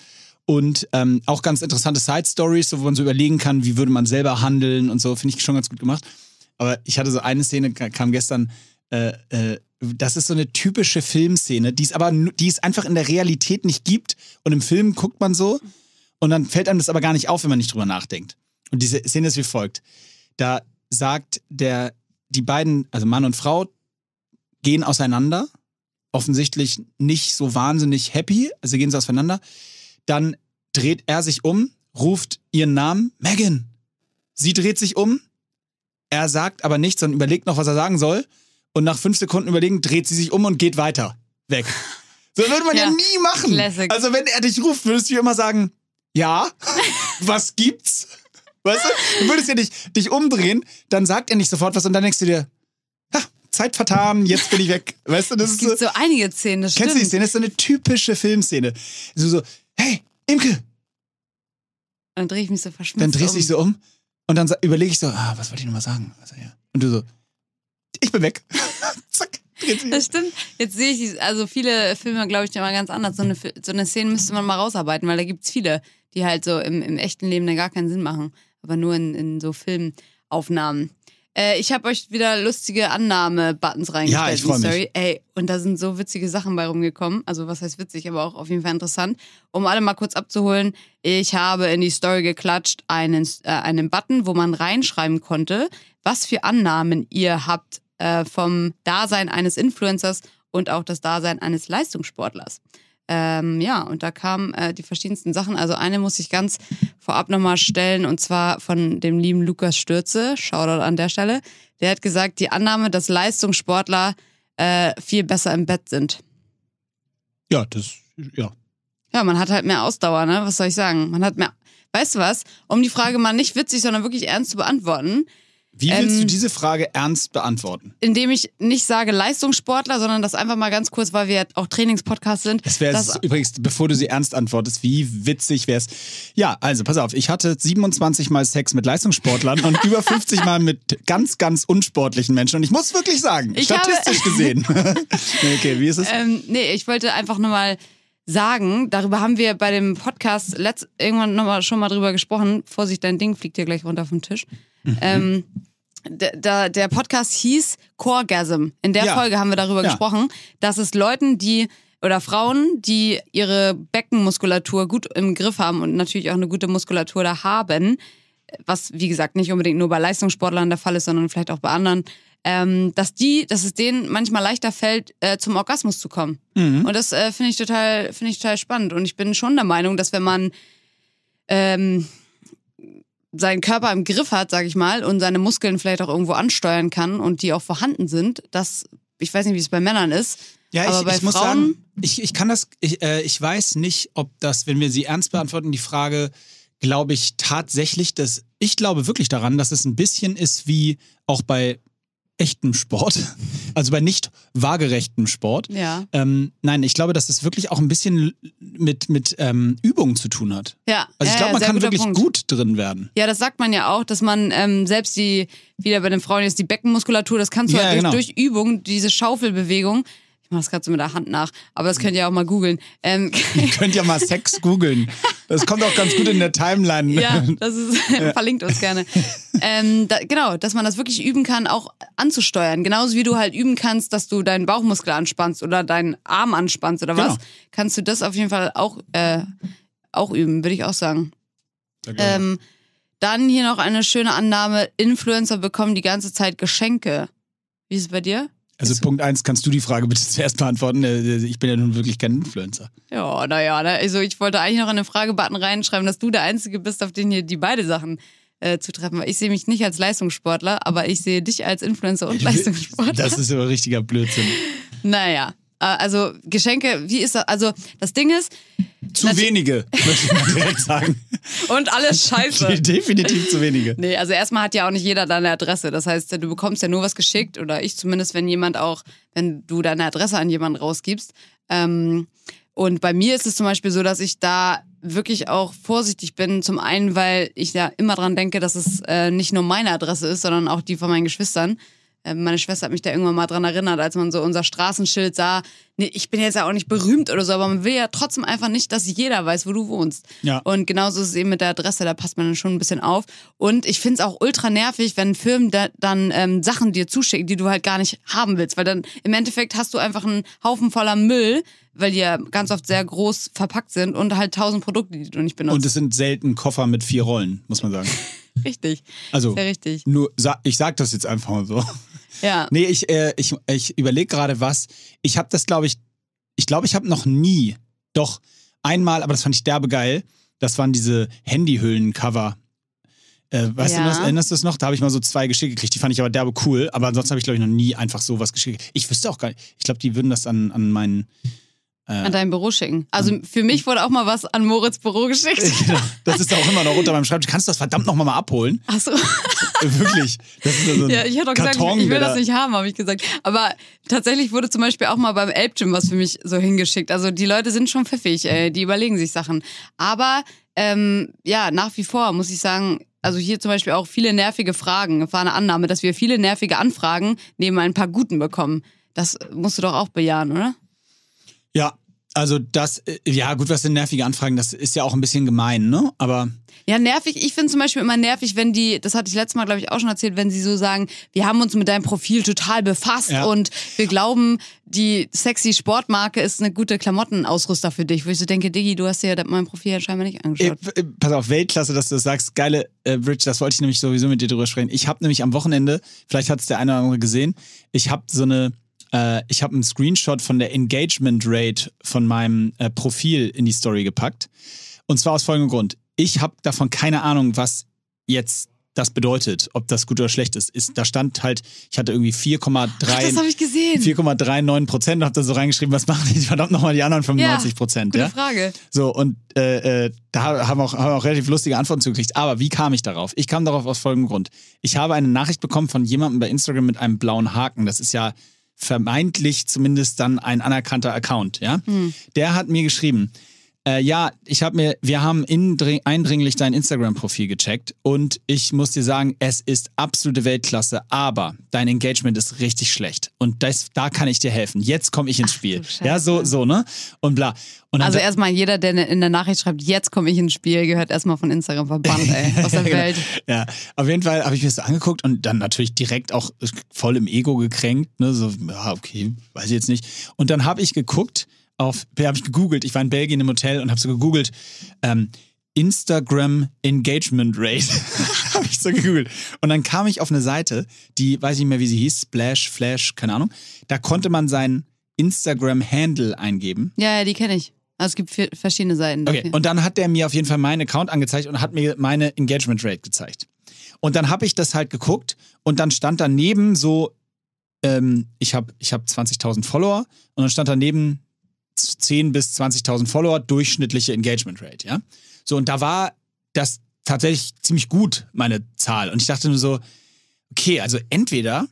[SPEAKER 1] Und ähm, auch ganz interessante Side-Stories, so, wo man so überlegen kann, wie würde man selber handeln und so, finde ich schon ganz gut gemacht. Aber ich hatte so eine Szene, ka- kam gestern, äh, äh, das ist so eine typische Filmszene, die es aber, die es einfach in der Realität nicht gibt. Und im Film guckt man so und dann fällt einem das aber gar nicht auf, wenn man nicht drüber nachdenkt. Und diese Szene ist wie folgt. Da sagt der, die beiden, also Mann und Frau, gehen auseinander. Offensichtlich nicht so wahnsinnig happy. Also sie gehen so auseinander. Dann dreht er sich um, ruft ihren Namen, Megan. Sie dreht sich um. Er sagt aber nichts, sondern überlegt noch, was er sagen soll. Und nach fünf Sekunden überlegen, dreht sie sich um und geht weiter. Weg. So würde man ja,
[SPEAKER 2] Ja,
[SPEAKER 1] nie machen.
[SPEAKER 2] Classic.
[SPEAKER 1] Also wenn er dich ruft, würdest du immer sagen, ja, *laughs* was gibt's? Weißt du? Du würdest ja nicht dich umdrehen, dann sagt er nicht sofort was und dann denkst du dir, ha, Zeit vertan, jetzt bin ich weg. Weißt du, das
[SPEAKER 2] Es
[SPEAKER 1] ist
[SPEAKER 2] gibt
[SPEAKER 1] so,
[SPEAKER 2] so einige Szenen, das
[SPEAKER 1] kennst du die. Szene? Das ist so eine typische Filmszene. So, so, hey, Imke,
[SPEAKER 2] Dann drehe ich mich so verschmitzt
[SPEAKER 1] dann drehst du
[SPEAKER 2] um.
[SPEAKER 1] dich so um und dann überlege ich so, ah, was wollte ich nochmal sagen? Also, ja. Und du so, ich bin weg. *laughs* Zack.
[SPEAKER 2] Das stimmt. Jetzt sehe ich, die- also viele Filme, glaube ich, immer ganz anders. So eine, so eine Szene müsste man mal rausarbeiten, weil da gibt es viele, die halt so im, im echten Leben dann gar keinen Sinn machen, aber nur in, in so Filmaufnahmen. Äh, ich habe euch wieder lustige Annahme-Buttons reingestellt
[SPEAKER 1] Ja, ich
[SPEAKER 2] in die
[SPEAKER 1] freu mich.
[SPEAKER 2] Ey, und da sind so witzige Sachen bei rumgekommen. Also was heißt witzig, aber auch auf jeden Fall interessant. Um alle mal kurz abzuholen, ich habe in die Story geklatscht einen, äh, einen Button, wo man reinschreiben konnte, was für Annahmen ihr habt äh, vom Dasein eines Influencers und auch das Dasein eines Leistungssportlers. Ähm, ja, und da kamen äh, die verschiedensten Sachen. Also eine muss ich ganz vorab nochmal stellen, und zwar von dem lieben Lukas Stürze, Shoutout an der Stelle. Der hat gesagt, die Annahme, dass Leistungssportler äh, viel besser im Bett sind.
[SPEAKER 1] Ja, das, ja.
[SPEAKER 2] Ja, man hat halt mehr Ausdauer, ne? Was soll ich sagen? Man hat mehr. Weißt du was? Um die Frage mal nicht witzig, sondern wirklich ernst zu beantworten,
[SPEAKER 1] Wie willst
[SPEAKER 2] Ähm,
[SPEAKER 1] du diese Frage ernst beantworten?
[SPEAKER 2] indem ich nicht sage Leistungssportler, sondern das einfach mal ganz kurz, weil wir ja auch Trainingspodcast sind.
[SPEAKER 1] Das wäre übrigens, bevor du sie ernst antwortest, wie witzig wär's. Ja, also pass auf, ich hatte 27 Mal Sex mit Leistungssportlern und über 50 Mal mit ganz, ganz unsportlichen Menschen. Und ich muss wirklich sagen,
[SPEAKER 2] Ich habe-
[SPEAKER 1] statistisch gesehen. *laughs* Nee, okay, wie ist es?
[SPEAKER 2] Ähm, nee, ich wollte einfach nur mal sagen, darüber haben wir bei dem Podcast letzt, irgendwann noch mal, schon mal drüber gesprochen. Vorsicht, dein Ding fliegt hier gleich runter vom Tisch.
[SPEAKER 1] Mhm.
[SPEAKER 2] Ähm, der, der, der Podcast hieß Coregasm. In der
[SPEAKER 1] Ja.
[SPEAKER 2] Folge haben wir darüber
[SPEAKER 1] Ja.
[SPEAKER 2] gesprochen, dass es Leuten, die oder Frauen, die ihre Beckenmuskulatur gut im Griff haben und natürlich auch eine gute Muskulatur da haben, was wie gesagt nicht unbedingt nur bei Leistungssportlern der Fall ist, sondern vielleicht auch bei anderen, ähm, dass die, dass es denen manchmal leichter fällt, äh, zum Orgasmus zu kommen.
[SPEAKER 1] Mhm.
[SPEAKER 2] Und das äh, finde ich total, finde ich total spannend. Und ich bin schon der Meinung, dass wenn man ähm, seinen Körper im Griff hat, sag ich mal, und seine Muskeln vielleicht auch irgendwo ansteuern kann und die auch vorhanden sind, dass ich weiß nicht, wie es bei Männern ist,
[SPEAKER 1] Ja,
[SPEAKER 2] aber
[SPEAKER 1] ich,
[SPEAKER 2] bei
[SPEAKER 1] ich muss
[SPEAKER 2] Frauen
[SPEAKER 1] sagen, ich, ich kann das, ich, äh, ich weiß nicht, ob das, wenn wir sie ernst beantworten, die Frage, glaube ich tatsächlich, dass ich glaube wirklich daran, dass es ein bisschen ist wie auch bei echtem Sport, also bei nicht waagerechtem Sport.
[SPEAKER 2] ja,
[SPEAKER 1] Ähm, nein, ich glaube, dass es wirklich auch ein bisschen mit, mit ähm, Übung zu tun hat.
[SPEAKER 2] ja.
[SPEAKER 1] Also ich
[SPEAKER 2] ja,
[SPEAKER 1] glaube,
[SPEAKER 2] ja,
[SPEAKER 1] man
[SPEAKER 2] sehr
[SPEAKER 1] kann wirklich
[SPEAKER 2] Punkt.
[SPEAKER 1] gut drin werden.
[SPEAKER 2] Ja, das sagt man ja auch, dass man ähm, selbst die, wieder bei den Frauen jetzt die Beckenmuskulatur, das kannst du
[SPEAKER 1] Ja,
[SPEAKER 2] halt durch,
[SPEAKER 1] genau.
[SPEAKER 2] durch Übung, diese Schaufelbewegung, Ich mache das gerade so mit der Hand nach, aber das könnt ihr auch mal googeln. Ähm, *laughs*
[SPEAKER 1] Ihr könnt ja mal Sex googeln. Das kommt auch ganz gut in der Timeline.
[SPEAKER 2] ja, das ist, *laughs* verlinkt uns gerne. Ähm, da, genau, dass man das wirklich üben kann, auch anzusteuern. Genauso wie du halt üben kannst, dass du deinen Bauchmuskel anspannst oder deinen Arm anspannst oder was,
[SPEAKER 1] Genau.
[SPEAKER 2] kannst du das auf jeden Fall auch, äh, auch üben, würde ich auch sagen. Ähm, dann hier noch eine schöne Annahme: Influencer bekommen die ganze Zeit Geschenke. Wie ist es bei dir?
[SPEAKER 1] Also Punkt eins, kannst du die Frage bitte *laughs* zuerst beantworten? Äh, Ich bin ja nun wirklich kein Influencer.
[SPEAKER 2] Ja, naja, ne? also ich wollte eigentlich noch in den Fragebutton reinschreiben, dass du der Einzige bist, auf den hier die beide Sachen äh, zutreffen. Weil ich sehe mich nicht als Leistungssportler, aber ich sehe dich als Influencer und *laughs* Leistungssportler.
[SPEAKER 1] Das ist aber richtiger Blödsinn. *laughs*
[SPEAKER 2] Naja, äh, also Geschenke, wie ist das? Also das Ding ist,
[SPEAKER 1] Zu wenige, möchte ich mal direkt *laughs* sagen.
[SPEAKER 2] und alles *laughs* scheiße.
[SPEAKER 1] Definitiv zu wenige.
[SPEAKER 2] Nee, also erstmal hat ja auch nicht jeder deine Adresse. Das heißt, du bekommst ja nur was geschickt oder ich zumindest, wenn jemand auch, wenn du deine Adresse an jemanden rausgibst. Ähm, und bei mir ist es zum Beispiel so, dass ich da wirklich auch vorsichtig bin. Zum einen, weil ich ja immer dran denke, dass es äh, nicht nur meine Adresse ist, sondern auch die von meinen Geschwistern. Äh, Meine Schwester hat mich da irgendwann mal dran erinnert, als man so unser Straßenschild sah. Nee, ich bin jetzt ja auch nicht berühmt oder so, aber man will ja trotzdem einfach nicht, dass jeder weiß, wo du wohnst.
[SPEAKER 1] Ja.
[SPEAKER 2] Und genauso ist es eben mit der Adresse, da passt man dann schon ein bisschen auf. Und ich finde es auch ultra nervig, wenn Firmen da, dann ähm, Sachen dir zuschicken, die du halt gar nicht haben willst. Weil dann im Endeffekt hast du einfach einen Haufen voller Müll, weil die ja ganz oft sehr groß verpackt sind und halt tausend Produkte, die du nicht benutzt.
[SPEAKER 1] Und es sind selten Koffer mit vier Rollen, muss man sagen. *laughs*
[SPEAKER 2] richtig.
[SPEAKER 1] Also,
[SPEAKER 2] Sehr richtig.
[SPEAKER 1] nur, ich sag das jetzt einfach mal so.
[SPEAKER 2] Ja.
[SPEAKER 1] Nee, ich, äh, ich, ich überlege gerade was. Ich habe das, glaube ich, ich glaube, ich habe noch nie, doch einmal, aber das fand ich derbe geil. Das waren diese Handyhüllen-Cover. Äh, weißt
[SPEAKER 2] Ja.
[SPEAKER 1] du das? Erinnerst du das noch? Da habe ich mal so zwei geschickt gekriegt. Die fand ich aber derbe cool. Aber ansonsten habe ich, glaube ich, noch nie einfach sowas geschickt. Ich wüsste auch gar nicht. Ich glaube, die würden das an, an meinen.
[SPEAKER 2] An dein Büro schicken. Also für mich wurde auch mal was an Moritz Büro geschickt. *laughs*
[SPEAKER 1] Das ist auch immer noch unter meinem Schreibtisch. Kannst du das verdammt nochmal mal abholen?
[SPEAKER 2] Achso.
[SPEAKER 1] Äh, Wirklich. Das ist so ein
[SPEAKER 2] Ja, ich doch gesagt,
[SPEAKER 1] Karton,
[SPEAKER 2] ich will das
[SPEAKER 1] da-
[SPEAKER 2] nicht haben, habe ich gesagt. Aber tatsächlich wurde zum Beispiel auch mal beim Elbgym was für mich so hingeschickt. Also die Leute sind schon pfiffig, äh, die überlegen sich Sachen. Aber ähm, ja, nach wie vor muss ich sagen, also hier zum Beispiel auch viele nervige Fragen. War eine Annahme, dass wir viele nervige Anfragen neben ein paar guten bekommen. Das musst du doch auch bejahen, oder?
[SPEAKER 1] Ja, also das, äh, ja gut, was sind nervige Anfragen? Das ist ja auch ein bisschen gemein, ne? Aber
[SPEAKER 2] Ja, nervig. Ich finde zum Beispiel immer nervig, wenn die, das hatte ich letztes Mal, glaube ich, auch schon erzählt, wenn sie so sagen, wir haben uns mit deinem Profil total befasst
[SPEAKER 1] Ja.
[SPEAKER 2] und wir glauben, die sexy Sportmarke ist eine gute Klamottenausrüster für dich. Wo ich so denke, Diggi, du hast dir mein Profil ja scheinbar nicht
[SPEAKER 1] Ey,
[SPEAKER 2] angeschaut.
[SPEAKER 1] äh, pass auf, Weltklasse, dass du das sagst. Geile, äh, Bridge, das wollte ich nämlich sowieso mit dir drüber sprechen. Ich habe nämlich am Wochenende, vielleicht hat es der eine oder andere gesehen, ich habe so eine, äh, ich habe einen Screenshot von der Engagement Rate von meinem äh, Profil in die Story gepackt. Und zwar aus folgendem Grund. Ich habe davon keine Ahnung, was jetzt das bedeutet, ob das gut oder schlecht ist. ist da stand halt, ich hatte irgendwie 4,3
[SPEAKER 2] Ach, das habe ich gesehen.
[SPEAKER 1] 4,39 Prozent und habe da so reingeschrieben, was machen die verdammt nochmal die anderen 95 Prozent?
[SPEAKER 2] Gute
[SPEAKER 1] Ja?
[SPEAKER 2] Frage.
[SPEAKER 1] So, und äh, äh, da haben wir auch, haben wir auch relativ lustige Antworten zugekriegt. Aber wie kam ich darauf? Ich kam darauf aus folgendem Grund. Ich habe eine Nachricht bekommen von jemandem bei Instagram mit einem blauen Haken. Das ist ja vermeintlich zumindest dann ein anerkannter Account, ja? Der hat mir geschrieben, äh, ja, ich habe mir, wir haben indring, eindringlich dein Instagram-Profil gecheckt und ich muss dir sagen, es ist absolute Weltklasse, aber dein Engagement ist richtig schlecht und das, da kann ich dir helfen. Jetzt komme ich ins Spiel.
[SPEAKER 2] du
[SPEAKER 1] Ja, so, so, ne? Und bla. Und
[SPEAKER 2] Also erstmal jeder, der in der Nachricht schreibt, jetzt komme ich ins Spiel, gehört erstmal von Instagram verbannt, ey, aus der *laughs*
[SPEAKER 1] Genau.
[SPEAKER 2] Welt.
[SPEAKER 1] Ja, auf jeden Fall habe ich mir das angeguckt und dann natürlich direkt auch voll im Ego gekränkt. Ne? So, ja, okay, weiß ich jetzt nicht. Und dann habe ich geguckt, auf, habe ich gegoogelt, ich war in Belgien im Hotel und habe so gegoogelt, ähm, Instagram Engagement Rate. *laughs* habe ich so gegoogelt. Und dann kam ich auf eine Seite, die, weiß ich nicht mehr, wie sie hieß, Splash, Flash, keine Ahnung. Da konnte man seinen Instagram-Handle eingeben.
[SPEAKER 2] Ja, ja, die kenne ich. Also es gibt verschiedene Seiten.
[SPEAKER 1] Okay,
[SPEAKER 2] dafür.
[SPEAKER 1] und dann hat der mir auf jeden Fall meinen Account angezeigt und hat mir meine Engagement Rate gezeigt. Und dann habe ich das halt geguckt und dann stand daneben so, ähm, ich habe ich hab 20.000 Follower und dann stand daneben 10.000 bis 20.000 Follower, durchschnittliche Engagement Rate, ja. So, und da war das tatsächlich ziemlich gut, meine Zahl. Und ich dachte nur so, okay, also entweder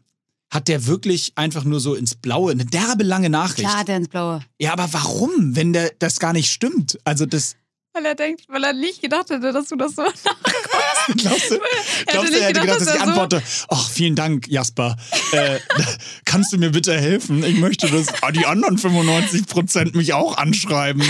[SPEAKER 1] hat der wirklich einfach nur so ins Blaue eine derbe lange Nachricht.
[SPEAKER 2] Klar, der ins Blaue.
[SPEAKER 1] Ja, aber warum, wenn der das gar nicht stimmt? Also das,
[SPEAKER 2] Weil er denkt, weil er nicht gedacht hätte, dass du das so *laughs* nachguckst.
[SPEAKER 1] glaubst du, glaubst du er hätte
[SPEAKER 2] gedacht,
[SPEAKER 1] gedacht, dass
[SPEAKER 2] dass
[SPEAKER 1] ich
[SPEAKER 2] er
[SPEAKER 1] antworte, ach, vielen Dank, Jasper. Äh, *laughs* kannst du mir bitte helfen? Ich möchte, dass die anderen 95 Prozent mich auch anschreiben.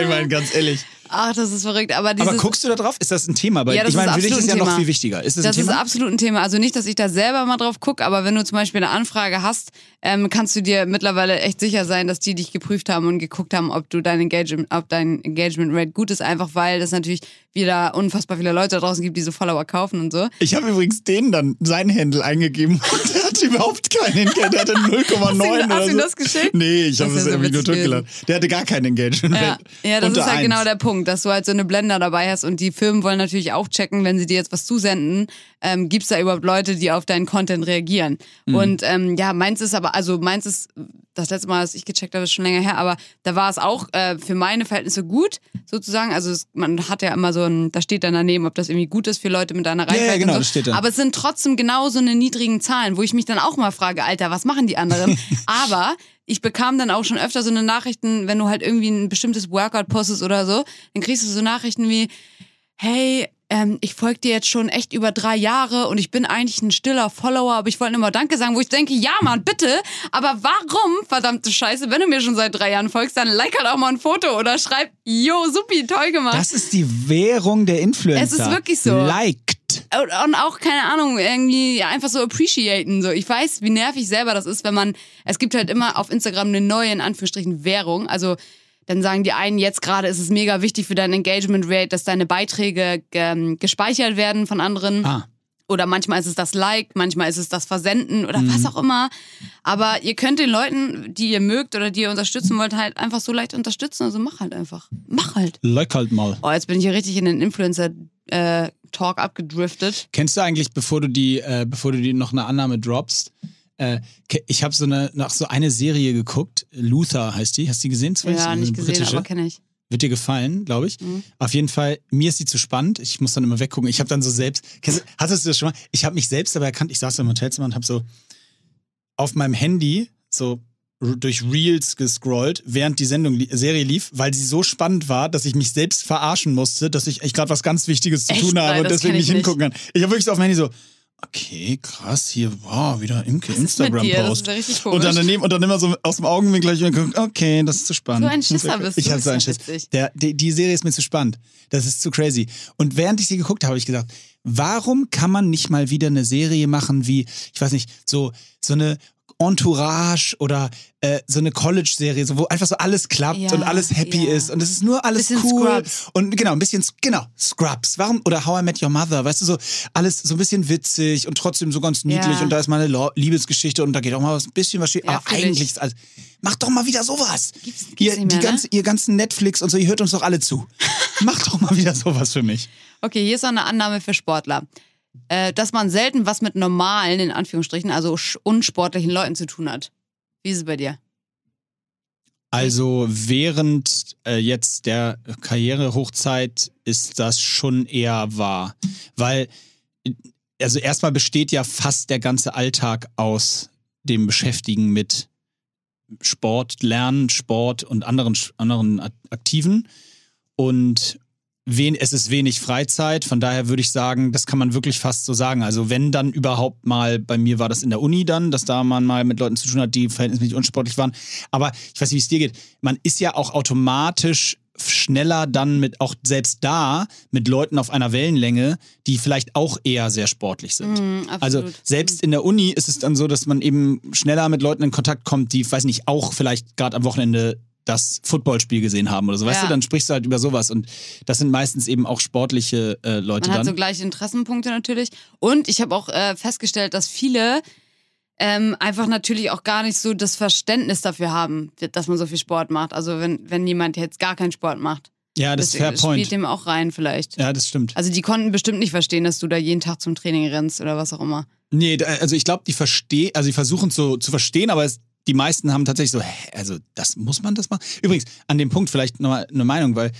[SPEAKER 1] Ich meine, ganz ehrlich.
[SPEAKER 2] Ach, das ist verrückt. Aber, dieses,
[SPEAKER 1] Aber guckst du da drauf? Ist das ein Thema? Weil
[SPEAKER 2] Ja, das
[SPEAKER 1] ich meine,
[SPEAKER 2] ist
[SPEAKER 1] für dich ist ja noch viel wichtiger. Ist das,
[SPEAKER 2] Das
[SPEAKER 1] ein
[SPEAKER 2] ist
[SPEAKER 1] Thema?
[SPEAKER 2] absolut ein Thema. Also nicht, dass ich da selber mal drauf gucke, aber wenn du zum Beispiel eine Anfrage hast, ähm, kannst du dir mittlerweile echt sicher sein, dass die dich geprüft haben und geguckt haben, ob du dein Engagement, ob dein Engagement Rate gut ist, einfach weil das natürlich wieder unfassbar viele Leute da draußen gibt, die so Follower kaufen und so.
[SPEAKER 1] Ich habe übrigens den dann seinen Handle eingegeben und *laughs* hatte überhaupt keinen Engagement. Der hatte *laughs* 0,9
[SPEAKER 2] Hast du ihm-
[SPEAKER 1] oder
[SPEAKER 2] hast du ihm
[SPEAKER 1] so.
[SPEAKER 2] das geschickt?
[SPEAKER 1] Nee, ich
[SPEAKER 2] Das
[SPEAKER 1] habe
[SPEAKER 2] ja so
[SPEAKER 1] irgendwie nur zurückgeladen. Der hatte gar keinen Engagement.
[SPEAKER 2] Ja, ja das ist halt
[SPEAKER 1] eins.
[SPEAKER 2] genau der Punkt, dass du halt so eine Blender dabei hast und die Firmen wollen natürlich auch checken, wenn sie dir jetzt was zusenden, ähm, gibt es da überhaupt Leute, die auf deinen Content reagieren.
[SPEAKER 1] Mhm.
[SPEAKER 2] Und ähm, ja, meins ist aber, also meins ist, das letzte Mal, dass ich gecheckt habe, ist schon länger her, aber da war es auch äh, für meine Verhältnisse gut, sozusagen. Also es, man hat ja immer so ein, da steht dann daneben, ob das irgendwie gut ist für Leute mit deiner
[SPEAKER 1] ja,
[SPEAKER 2] Reichweite.
[SPEAKER 1] genau,
[SPEAKER 2] so.
[SPEAKER 1] das steht da.
[SPEAKER 2] Aber es sind trotzdem genau so eine niedrigen Zahlen, wo ich mich dann auch mal frage, Alter, was machen die anderen? *laughs* aber ich bekam dann auch schon öfter so eine Nachrichten, wenn du halt irgendwie ein bestimmtes Workout postest oder so, dann kriegst du so Nachrichten wie, hey, ähm, ich folge dir jetzt schon echt über drei Jahre und ich bin eigentlich ein stiller Follower, aber ich wollte mal Danke sagen, wo ich denke, ja Mann, bitte, aber warum, verdammte Scheiße, wenn du mir schon seit drei Jahren folgst, dann like halt auch mal ein Foto oder schreib, yo, supi, toll gemacht.
[SPEAKER 1] Das ist die Währung der Influencer.
[SPEAKER 2] Es ist wirklich so.
[SPEAKER 1] Liked.
[SPEAKER 2] Und, auch keine Ahnung irgendwie einfach so appreciaten so ich weiß wie nervig selber das ist wenn man es gibt halt immer auf Instagram eine neue in Anführungsstrichen Währung also dann sagen die einen jetzt gerade ist es mega wichtig für dein Engagement Rate dass deine Beiträge ähm, gespeichert werden von anderen
[SPEAKER 1] Ah.
[SPEAKER 2] oder manchmal ist es das Like, manchmal ist es das Versenden oder
[SPEAKER 1] Mhm.
[SPEAKER 2] was auch immer. Aber ihr könnt den Leuten, die ihr mögt oder die ihr unterstützen wollt, halt einfach so leicht unterstützen. Also mach halt einfach. Mach halt.
[SPEAKER 1] Like halt mal.
[SPEAKER 2] Oh, jetzt bin ich hier richtig in den Influencer-Talk abgedriftet.
[SPEAKER 1] Kennst du eigentlich, bevor du die, äh, bevor du die noch eine Annahme droppst, äh, ich habe so eine, noch so eine Serie geguckt, Luther heißt die. Hast du die gesehen? Zufällig?
[SPEAKER 2] Ja, nicht gesehen,
[SPEAKER 1] britische.
[SPEAKER 2] aber kenne ich.
[SPEAKER 1] Wird dir gefallen, glaube ich.
[SPEAKER 2] Mhm.
[SPEAKER 1] Auf jeden Fall, mir ist sie zu spannend. Ich muss dann immer weggucken. Ich habe dann so selbst, kennst du- hattest du das schon mal? Ich habe mich selbst dabei erkannt. Ich saß im Hotelzimmer und habe so auf meinem Handy so durch Reels gescrollt, während die Sendung, Serie lief, weil sie so spannend war, dass ich mich selbst verarschen musste, dass ich, ich gerade was ganz Wichtiges zu
[SPEAKER 2] Echt?
[SPEAKER 1] tun habe
[SPEAKER 2] Nein,
[SPEAKER 1] und deswegen nicht
[SPEAKER 2] ich
[SPEAKER 1] hingucken kann. Ich habe wirklich so auf dem Handy so, okay, krass, hier, wow, wieder Imke Instagram-Post.
[SPEAKER 2] ja
[SPEAKER 1] Und dann daneben und dann immer so aus dem Augenwinkel gleich geguckt, okay, das ist zu spannend.
[SPEAKER 2] So ein Schisser bist
[SPEAKER 1] Ich
[SPEAKER 2] du,
[SPEAKER 1] habe
[SPEAKER 2] ist
[SPEAKER 1] so einen Schiss. Der, die, die Serie ist mir zu spannend. Das ist zu crazy. Und während ich sie geguckt habe, habe ich gesagt, warum kann man nicht mal wieder eine Serie machen wie, ich weiß nicht, so, so eine Entourage oder äh, so eine College-Serie, so, wo einfach so alles klappt
[SPEAKER 2] Ja,
[SPEAKER 1] und alles happy
[SPEAKER 2] ja.
[SPEAKER 1] ist und es ist nur alles
[SPEAKER 2] Bisschen
[SPEAKER 1] cool.
[SPEAKER 2] Scrubs.
[SPEAKER 1] Und genau, ein bisschen, genau, Scrubs. Warum? Oder How I Met Your Mother, weißt du, so alles so ein bisschen witzig und trotzdem so ganz niedlich
[SPEAKER 2] Ja.
[SPEAKER 1] und da ist mal eine Lo- Liebesgeschichte und da geht auch mal was, ein bisschen was schief. Aber eigentlich ist alles, macht doch mal wieder sowas.
[SPEAKER 2] Gibt's- gibt's
[SPEAKER 1] ihr,
[SPEAKER 2] nicht mehr,
[SPEAKER 1] die
[SPEAKER 2] ne?
[SPEAKER 1] ganze, ihr ganzen Netflix und so, ihr hört uns doch alle zu. *laughs* Macht doch mal wieder sowas für mich.
[SPEAKER 2] Okay, hier ist noch eine Annahme für Sportler. Äh, dass man selten was mit normalen, in Anführungsstrichen, also unsportlichen Leuten zu tun hat. Wie ist es bei dir?
[SPEAKER 1] Also während äh, jetzt der Karrierehochzeit ist das schon eher wahr. Weil, also erstmal besteht ja fast der ganze Alltag aus dem Beschäftigen mit Sport, Lernen, Sport und anderen, anderen Ak- Aktiven. Und wen, es ist wenig Freizeit, von daher würde ich sagen, das kann man wirklich fast so sagen. Also wenn dann überhaupt mal, bei mir war das in der Uni dann, dass da man mal mit Leuten zu tun hat, die verhältnismäßig unsportlich waren. Aber ich weiß nicht, wie es dir geht. Man ist ja auch automatisch schneller dann mit, auch selbst da, mit Leuten auf einer Wellenlänge, die vielleicht auch eher sehr sportlich sind.
[SPEAKER 2] Absolut.
[SPEAKER 1] Also selbst in der Uni ist es dann so, dass man eben schneller mit Leuten in Kontakt kommt, die, weiß nicht, auch vielleicht gerade am Wochenende das Footballspiel gesehen haben oder so. Weißt
[SPEAKER 2] Ja.
[SPEAKER 1] du, dann sprichst du halt über sowas. Und das sind meistens eben auch sportliche äh, Leute
[SPEAKER 2] Man hat
[SPEAKER 1] dann.
[SPEAKER 2] so gleiche Interessenpunkte natürlich. Und ich habe auch äh, festgestellt, dass viele ähm, einfach natürlich auch gar nicht so das Verständnis dafür haben, dass man so viel Sport macht. Also wenn, wenn jemand jetzt gar keinen Sport macht.
[SPEAKER 1] ja, das ist
[SPEAKER 2] Deswegen
[SPEAKER 1] fair point.
[SPEAKER 2] spielt dem auch rein vielleicht.
[SPEAKER 1] Ja, das stimmt.
[SPEAKER 2] Also die konnten bestimmt nicht verstehen, dass du da jeden Tag zum Training rennst oder was auch immer.
[SPEAKER 1] Nee, also ich glaube, die verstehen, also die versuchen zu, zu verstehen, aber es, die meisten haben tatsächlich so, hä, also das muss man das machen. Übrigens, an dem Punkt vielleicht nochmal eine Meinung, weil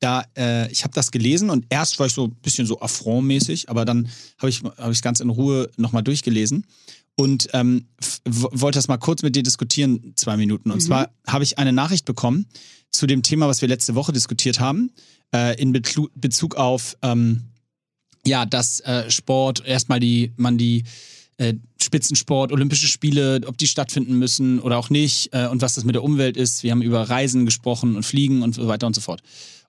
[SPEAKER 1] da, äh, ich habe das gelesen und erst war ich so ein bisschen so affrontmäßig, aber dann habe ich es hab ganz in Ruhe nochmal durchgelesen und ähm, wollte das mal kurz mit dir diskutieren, zwei Minuten. Und zwar habe ich eine Nachricht bekommen zu dem Thema, was wir letzte Woche diskutiert haben, äh, in Betlu Bezug auf ähm, ja, dass äh, Sport erstmal die, man die äh, Spitzensport, Olympische Spiele, ob die stattfinden müssen oder auch nicht äh, und was das mit der Umwelt ist. Wir haben über Reisen gesprochen und Fliegen und so weiter und so fort.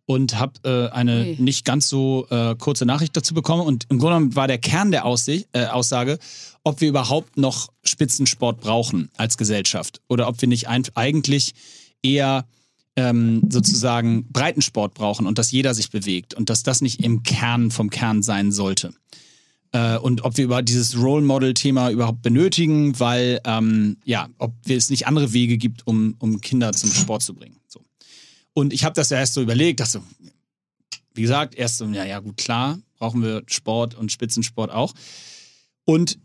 [SPEAKER 1] Und habe äh, eine
[SPEAKER 2] Ui.
[SPEAKER 1] nicht ganz so äh, kurze Nachricht dazu bekommen. Und im Grunde genommen war der Kern der Aussicht, äh, Aussage, ob wir überhaupt noch Spitzensport brauchen als Gesellschaft oder ob wir nicht eigentlich eher ähm, sozusagen Breitensport brauchen und dass jeder sich bewegt und dass das nicht im Kern vom Kern sein sollte. Äh, und ob wir über dieses Role Model-Thema überhaupt benötigen, weil ähm, ja, ob es nicht andere Wege gibt, um, um Kinder zum Sport zu bringen. So. Und ich habe das ja erst so überlegt, dachte so, wie gesagt, erst so, ja, ja, gut, klar, brauchen wir Sport und Spitzensport auch. Und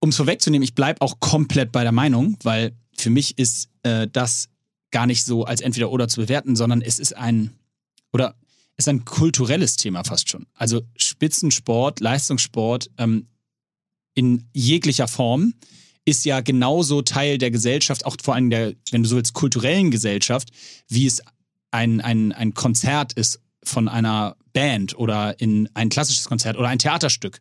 [SPEAKER 1] um es vorwegzunehmen, ich bleibe auch komplett bei der Meinung, weil für mich ist äh, das gar nicht so als entweder oder zu bewerten, sondern es ist ein oder ist ein kulturelles Thema fast schon. Also Spitzensport, Leistungssport ähm, in jeglicher Form ist ja genauso Teil der Gesellschaft, auch vor allem der, wenn du so willst, kulturellen Gesellschaft, wie es ein, ein, ein Konzert ist von einer Band oder in ein klassisches Konzert oder ein Theaterstück.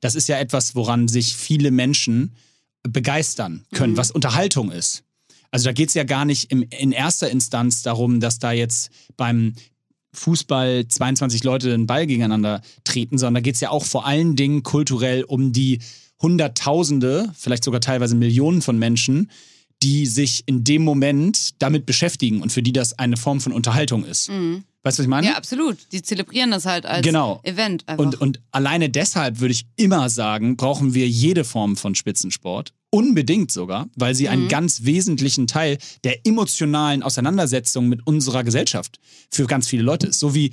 [SPEAKER 1] Das ist ja etwas, woran sich viele Menschen begeistern können,
[SPEAKER 2] Mhm.
[SPEAKER 1] was Unterhaltung ist. Also da geht es ja gar nicht im, in erster Instanz darum, dass da jetzt beim Fußball 22 Leute den Ball gegeneinander treten, sondern da geht es ja auch vor allen Dingen kulturell um die Hunderttausende, vielleicht sogar teilweise Millionen von Menschen, die sich in dem Moment damit beschäftigen und für die das eine Form von Unterhaltung ist.
[SPEAKER 2] Mhm.
[SPEAKER 1] Weißt du, was ich meine?
[SPEAKER 2] Ja, absolut. Die zelebrieren das halt als
[SPEAKER 1] Genau.
[SPEAKER 2] Event einfach.
[SPEAKER 1] Und, und alleine deshalb würde ich immer sagen, brauchen wir jede Form von Spitzensport. Unbedingt sogar, weil sie einen ganz wesentlichen Teil der emotionalen Auseinandersetzung mit unserer Gesellschaft für ganz viele Leute ist. So wie,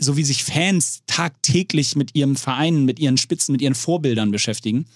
[SPEAKER 1] so wie sich Fans tagtäglich mit ihrem Verein, mit ihren Spitzen, mit ihren Vorbildern beschäftigen.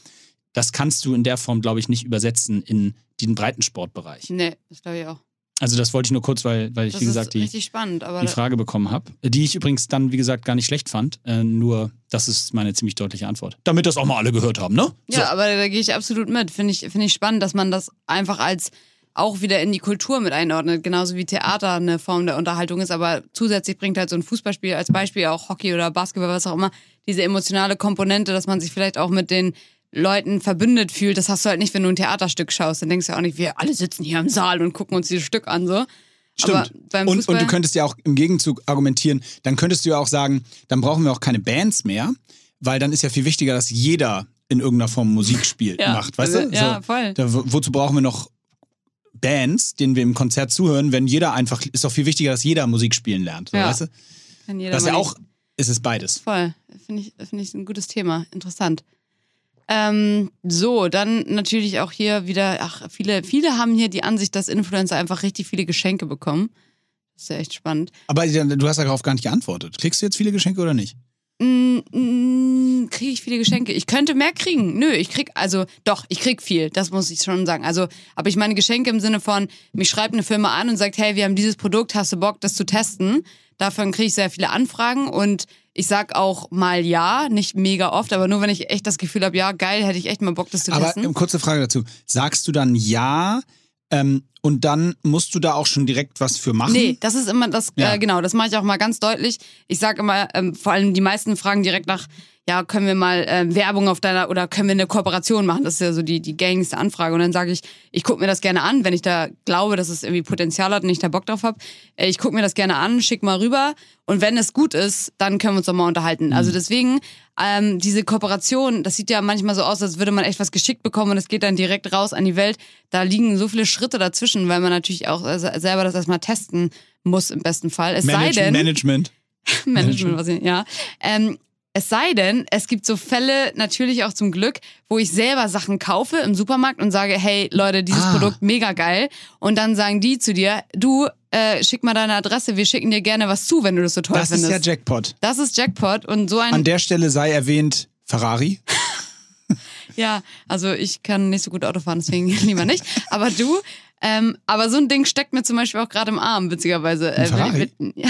[SPEAKER 1] Das kannst du in der Form, glaube ich, nicht übersetzen in den Breitensportbereich.
[SPEAKER 2] nee, das glaube ich auch.
[SPEAKER 1] Also das wollte ich nur kurz, weil, weil ich,
[SPEAKER 2] Das
[SPEAKER 1] wie gesagt, die,
[SPEAKER 2] spannend.
[SPEAKER 1] Die Frage bekommen habe, die ich übrigens dann, wie gesagt, gar nicht schlecht fand. Äh, nur, das ist meine ziemlich deutliche Antwort. Damit das auch mal alle gehört haben, ne?
[SPEAKER 2] Ja, aber da gehe ich absolut mit. Finde ich, finde ich spannend, dass man das einfach als auch wieder in die Kultur mit einordnet. Genauso wie Theater eine Form der Unterhaltung ist. Aber zusätzlich bringt halt so ein Fußballspiel als Beispiel auch Hockey oder Basketball, was auch immer, diese emotionale Komponente, dass man sich vielleicht auch mit den Leuten verbündet fühlt. Das hast du halt nicht, wenn du ein Theaterstück schaust. Dann denkst du auch nicht, wir alle sitzen hier im Saal und gucken uns dieses Stück an. So.
[SPEAKER 1] Stimmt. Und, und du könntest ja auch im Gegenzug argumentieren, dann könntest du ja auch sagen, dann brauchen wir auch keine Bands mehr, weil dann ist ja viel wichtiger, dass jeder in irgendeiner Form Musik spielt, *laughs*
[SPEAKER 2] Ja,
[SPEAKER 1] macht, weißt
[SPEAKER 2] also,
[SPEAKER 1] du?
[SPEAKER 2] ja, voll.
[SPEAKER 1] Da, wo- wozu brauchen wir noch Bands, denen wir im Konzert zuhören, wenn jeder einfach, ist doch viel wichtiger, dass jeder Musik spielen lernt, so,
[SPEAKER 2] Ja.
[SPEAKER 1] weißt du?
[SPEAKER 2] kann jeder
[SPEAKER 1] Das ist ja auch, ist es beides.
[SPEAKER 2] Voll. Finde ich, finde ich ein gutes Thema. Interessant. Ähm, so, dann natürlich auch hier wieder, ach, viele, viele haben hier die Ansicht, dass Influencer einfach richtig viele Geschenke bekommen. Das ist ja echt spannend.
[SPEAKER 1] Aber du hast darauf gar nicht geantwortet. Kriegst du jetzt viele Geschenke oder nicht?
[SPEAKER 2] Mm, mm, kriege ich viele Geschenke? Ich könnte mehr kriegen. Nö, ich krieg, also doch, ich krieg viel, das muss ich schon sagen. Also, aber ich meine Geschenke im Sinne von, mich schreibt eine Firma an und sagt, hey, wir haben dieses Produkt, hast du Bock, das zu testen? Davon kriege ich sehr viele Anfragen und ich sag auch mal ja, nicht mega oft, aber nur wenn ich echt das Gefühl habe, ja, geil, hätte ich echt mal Bock, das zu
[SPEAKER 1] Aber
[SPEAKER 2] testen.
[SPEAKER 1] ähm, kurze Frage dazu. Sagst du dann ja ähm, und dann musst du da auch schon direkt was für machen?
[SPEAKER 2] Nee, das ist immer das,
[SPEAKER 1] Ja.
[SPEAKER 2] äh, genau, das mache ich auch mal ganz deutlich. Ich sage immer, ähm, vor allem die meisten fragen direkt nach, ja, können wir mal ähm, Werbung auf deiner oder können wir eine Kooperation machen? Das ist ja so die, die gängigste Anfrage. Und dann sage ich, ich gucke mir das gerne an, wenn ich da glaube, dass es irgendwie Potenzial hat und ich da Bock drauf habe. Äh, ich gucke mir das gerne an, schick mal rüber. Und wenn es gut ist, dann können wir uns doch mal unterhalten. Also deswegen, ähm, diese Kooperation, das sieht ja manchmal so aus, als würde man echt was geschickt bekommen und es geht dann direkt raus an die Welt. Da liegen so viele Schritte dazwischen, weil man natürlich auch äh, selber das erstmal testen muss im besten Fall. Es
[SPEAKER 1] Manage
[SPEAKER 2] sei denn, *laughs*
[SPEAKER 1] Management.
[SPEAKER 2] Management, was ich, ja. Ähm, es sei denn, es gibt so Fälle, natürlich auch zum Glück, wo ich selber Sachen kaufe im Supermarkt und sage, hey Leute, dieses
[SPEAKER 1] Ah.
[SPEAKER 2] Produkt mega geil. Und dann sagen die zu dir, du, äh, schick mal deine Adresse, wir schicken dir gerne was zu, wenn du das so toll
[SPEAKER 1] Das ist
[SPEAKER 2] findest.
[SPEAKER 1] ja Jackpot.
[SPEAKER 2] das ist Jackpot und so ein
[SPEAKER 1] An der Stelle sei erwähnt Ferrari. *laughs*
[SPEAKER 2] Ja, also ich kann nicht so gut Auto fahren, deswegen *laughs* lieber nicht. Aber du, ähm, aber so ein Ding steckt mir zum Beispiel auch gerade im Arm, witzigerweise.
[SPEAKER 1] Ein Ferrari? *laughs*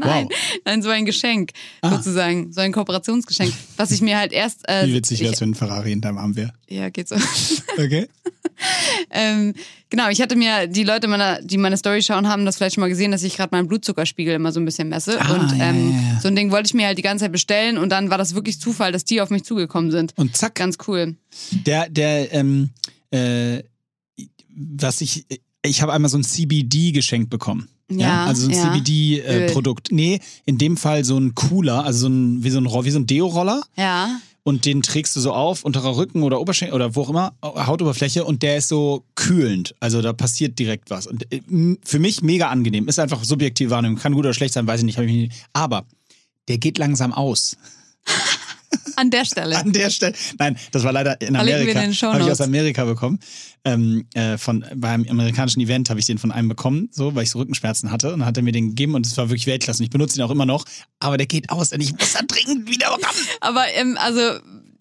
[SPEAKER 2] nein,
[SPEAKER 1] Wow.
[SPEAKER 2] nein, so ein Geschenk,
[SPEAKER 1] Ah.
[SPEAKER 2] sozusagen, so ein Kooperationsgeschenk, was ich mir halt erst. Äh,
[SPEAKER 1] Wie witzig wäre es, wenn ein Ferrari in deinem Arm wäre.
[SPEAKER 2] Ja, geht so. *laughs*
[SPEAKER 1] Okay.
[SPEAKER 2] ähm, Genau, ich hatte mir, die Leute, meiner, die meine Story schauen, haben das vielleicht schon mal gesehen, dass ich gerade meinen Blutzuckerspiegel immer so ein bisschen messe.
[SPEAKER 1] Ah,
[SPEAKER 2] und ähm,
[SPEAKER 1] ja, ja.
[SPEAKER 2] so ein Ding wollte ich mir halt die ganze Zeit bestellen und dann war das wirklich Zufall, dass die auf mich zugekommen sind.
[SPEAKER 1] Und zack,
[SPEAKER 2] Ganz cool.
[SPEAKER 1] der, der, ähm, äh, was ich, ich habe einmal so ein CBD geschenkt bekommen.
[SPEAKER 2] Ja,
[SPEAKER 1] also so ein
[SPEAKER 2] ja.
[SPEAKER 1] CBD-Produkt. nee, in dem Fall so ein Cooler, also so ein, wie so ein, wie so ein Deo-Roller.
[SPEAKER 2] Ja.
[SPEAKER 1] und den trägst du so auf, unterer Rücken oder Oberschenkel oder wo auch immer, Hautoberfläche und der ist so kühlend. Also da passiert direkt was. Und äh, für mich mega angenehm. Ist einfach subjektive Wahrnehmung. Kann gut oder schlecht sein, weiß ich nicht. Aber der geht langsam aus.
[SPEAKER 2] An der Stelle.
[SPEAKER 1] An der Stelle. Nein, das war leider in Amerika. Habe ich aus. Amerika bekommen. Ähm, äh, von, beim amerikanischen Event habe ich den von einem bekommen, so, weil ich so Rückenschmerzen hatte. Und dann hat er mir den gegeben und es war wirklich Weltklasse. Und ich benutze ihn auch immer noch. Aber der geht aus und ich muss da dringend wieder ran.
[SPEAKER 2] Aber ähm, also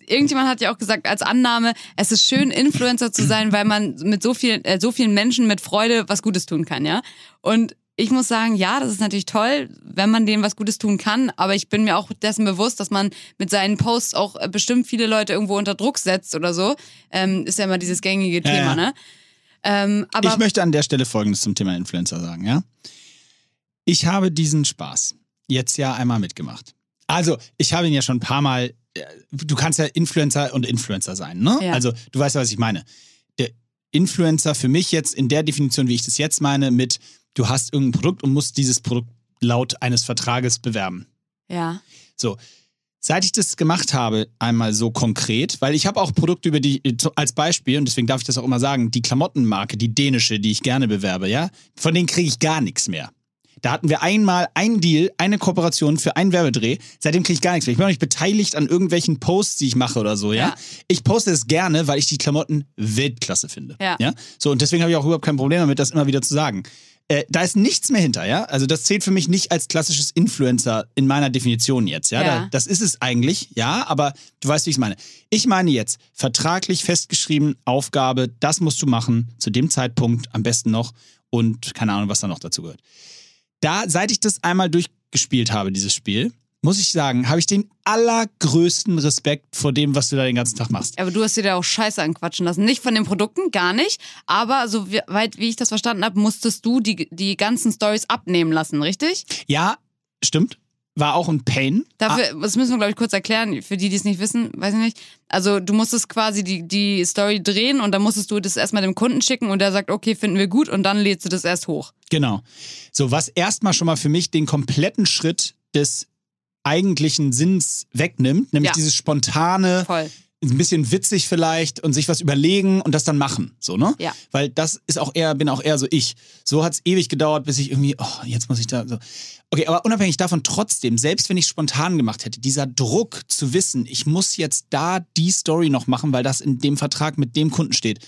[SPEAKER 2] irgendjemand hat ja auch gesagt als Annahme, es ist schön Influencer zu sein, weil man mit so vielen äh, so vielen Menschen mit Freude was Gutes tun kann, ja? Und ich muss sagen, ja, das ist natürlich toll, wenn man denen was Gutes tun kann, aber ich bin mir auch dessen bewusst, dass man mit seinen Posts auch äh, bestimmt viele Leute irgendwo unter Druck setzt oder so. Ähm, ist ja immer dieses gängige
[SPEAKER 1] Ja,
[SPEAKER 2] Thema,
[SPEAKER 1] ja.
[SPEAKER 2] ne? Ähm, aber
[SPEAKER 1] ich möchte an der Stelle Folgendes zum Thema Influencer sagen, ja. Ich habe diesen Spaß jetzt ja einmal mitgemacht. Also, ich habe ihn ja schon ein paar Mal. äh, Du kannst ja Influencer und Influencer sein, ne?
[SPEAKER 2] Ja.
[SPEAKER 1] Also, du weißt ja, was ich meine. Der Influencer für mich jetzt in der Definition, wie ich das jetzt meine, mit du hast irgendein Produkt und musst dieses Produkt laut eines Vertrages bewerben.
[SPEAKER 2] ja,
[SPEAKER 1] So, seit ich das gemacht habe, einmal so konkret, weil ich habe auch Produkte über die, als Beispiel, und deswegen darf ich das auch immer sagen, die Klamottenmarke, die dänische, die ich gerne bewerbe, ja, von denen kriege ich gar nichts mehr. Da hatten wir einmal einen Deal, eine Kooperation für einen Werbedreh. Seitdem kriege ich gar nichts mehr. Ich bin auch nicht beteiligt an irgendwelchen Posts, die ich mache oder so, ja.
[SPEAKER 2] Ja.
[SPEAKER 1] Ich poste es gerne, weil ich die Klamotten Weltklasse finde.
[SPEAKER 2] Ja.
[SPEAKER 1] ja? So, und deswegen habe ich auch überhaupt kein Problem damit, das immer wieder zu sagen. Äh, da ist nichts mehr hinter, ja. Also das zählt für mich nicht als klassisches Influencer in meiner Definition jetzt, ja.
[SPEAKER 2] Ja.
[SPEAKER 1] Da, das ist es eigentlich, ja, aber du weißt, wie ich es meine. Ich meine jetzt vertraglich festgeschrieben, Aufgabe, das musst du machen, zu dem Zeitpunkt am besten noch und keine Ahnung, was da noch dazu gehört. Da, seit ich das einmal durchgespielt habe, dieses Spiel, muss ich sagen, habe ich den allergrößten Respekt vor dem, was du da den ganzen Tag machst.
[SPEAKER 2] aber du hast dir da auch Scheiße anquatschen lassen. Nicht von den Produkten, gar nicht. Aber so weit, wie ich das verstanden habe, musstest du die, die ganzen Stories abnehmen lassen, richtig?
[SPEAKER 1] Ja, stimmt. War auch ein Pain.
[SPEAKER 2] Dafür, das müssen wir, glaube ich, kurz erklären, für die, die es nicht wissen, weiß ich nicht. Also du musstest quasi die, die Story drehen und dann musstest du das erstmal dem Kunden schicken und der sagt, okay, finden wir gut und dann lädst du das erst hoch.
[SPEAKER 1] Genau. So, was erstmal schon mal für mich den kompletten Schritt des eigentlichen Sinns wegnimmt, nämlich
[SPEAKER 2] Ja.
[SPEAKER 1] dieses spontane,
[SPEAKER 2] Voll.
[SPEAKER 1] ein bisschen witzig vielleicht und sich was überlegen und das dann machen, so, ne?
[SPEAKER 2] Ja.
[SPEAKER 1] Weil das ist auch eher, bin auch eher so ich. So hat es ewig gedauert, bis ich irgendwie, oh, jetzt muss ich da so. Okay, aber unabhängig davon trotzdem, selbst wenn ich spontan gemacht hätte, dieser Druck zu wissen, ich muss jetzt da die Story noch machen, weil das in dem Vertrag mit dem Kunden steht.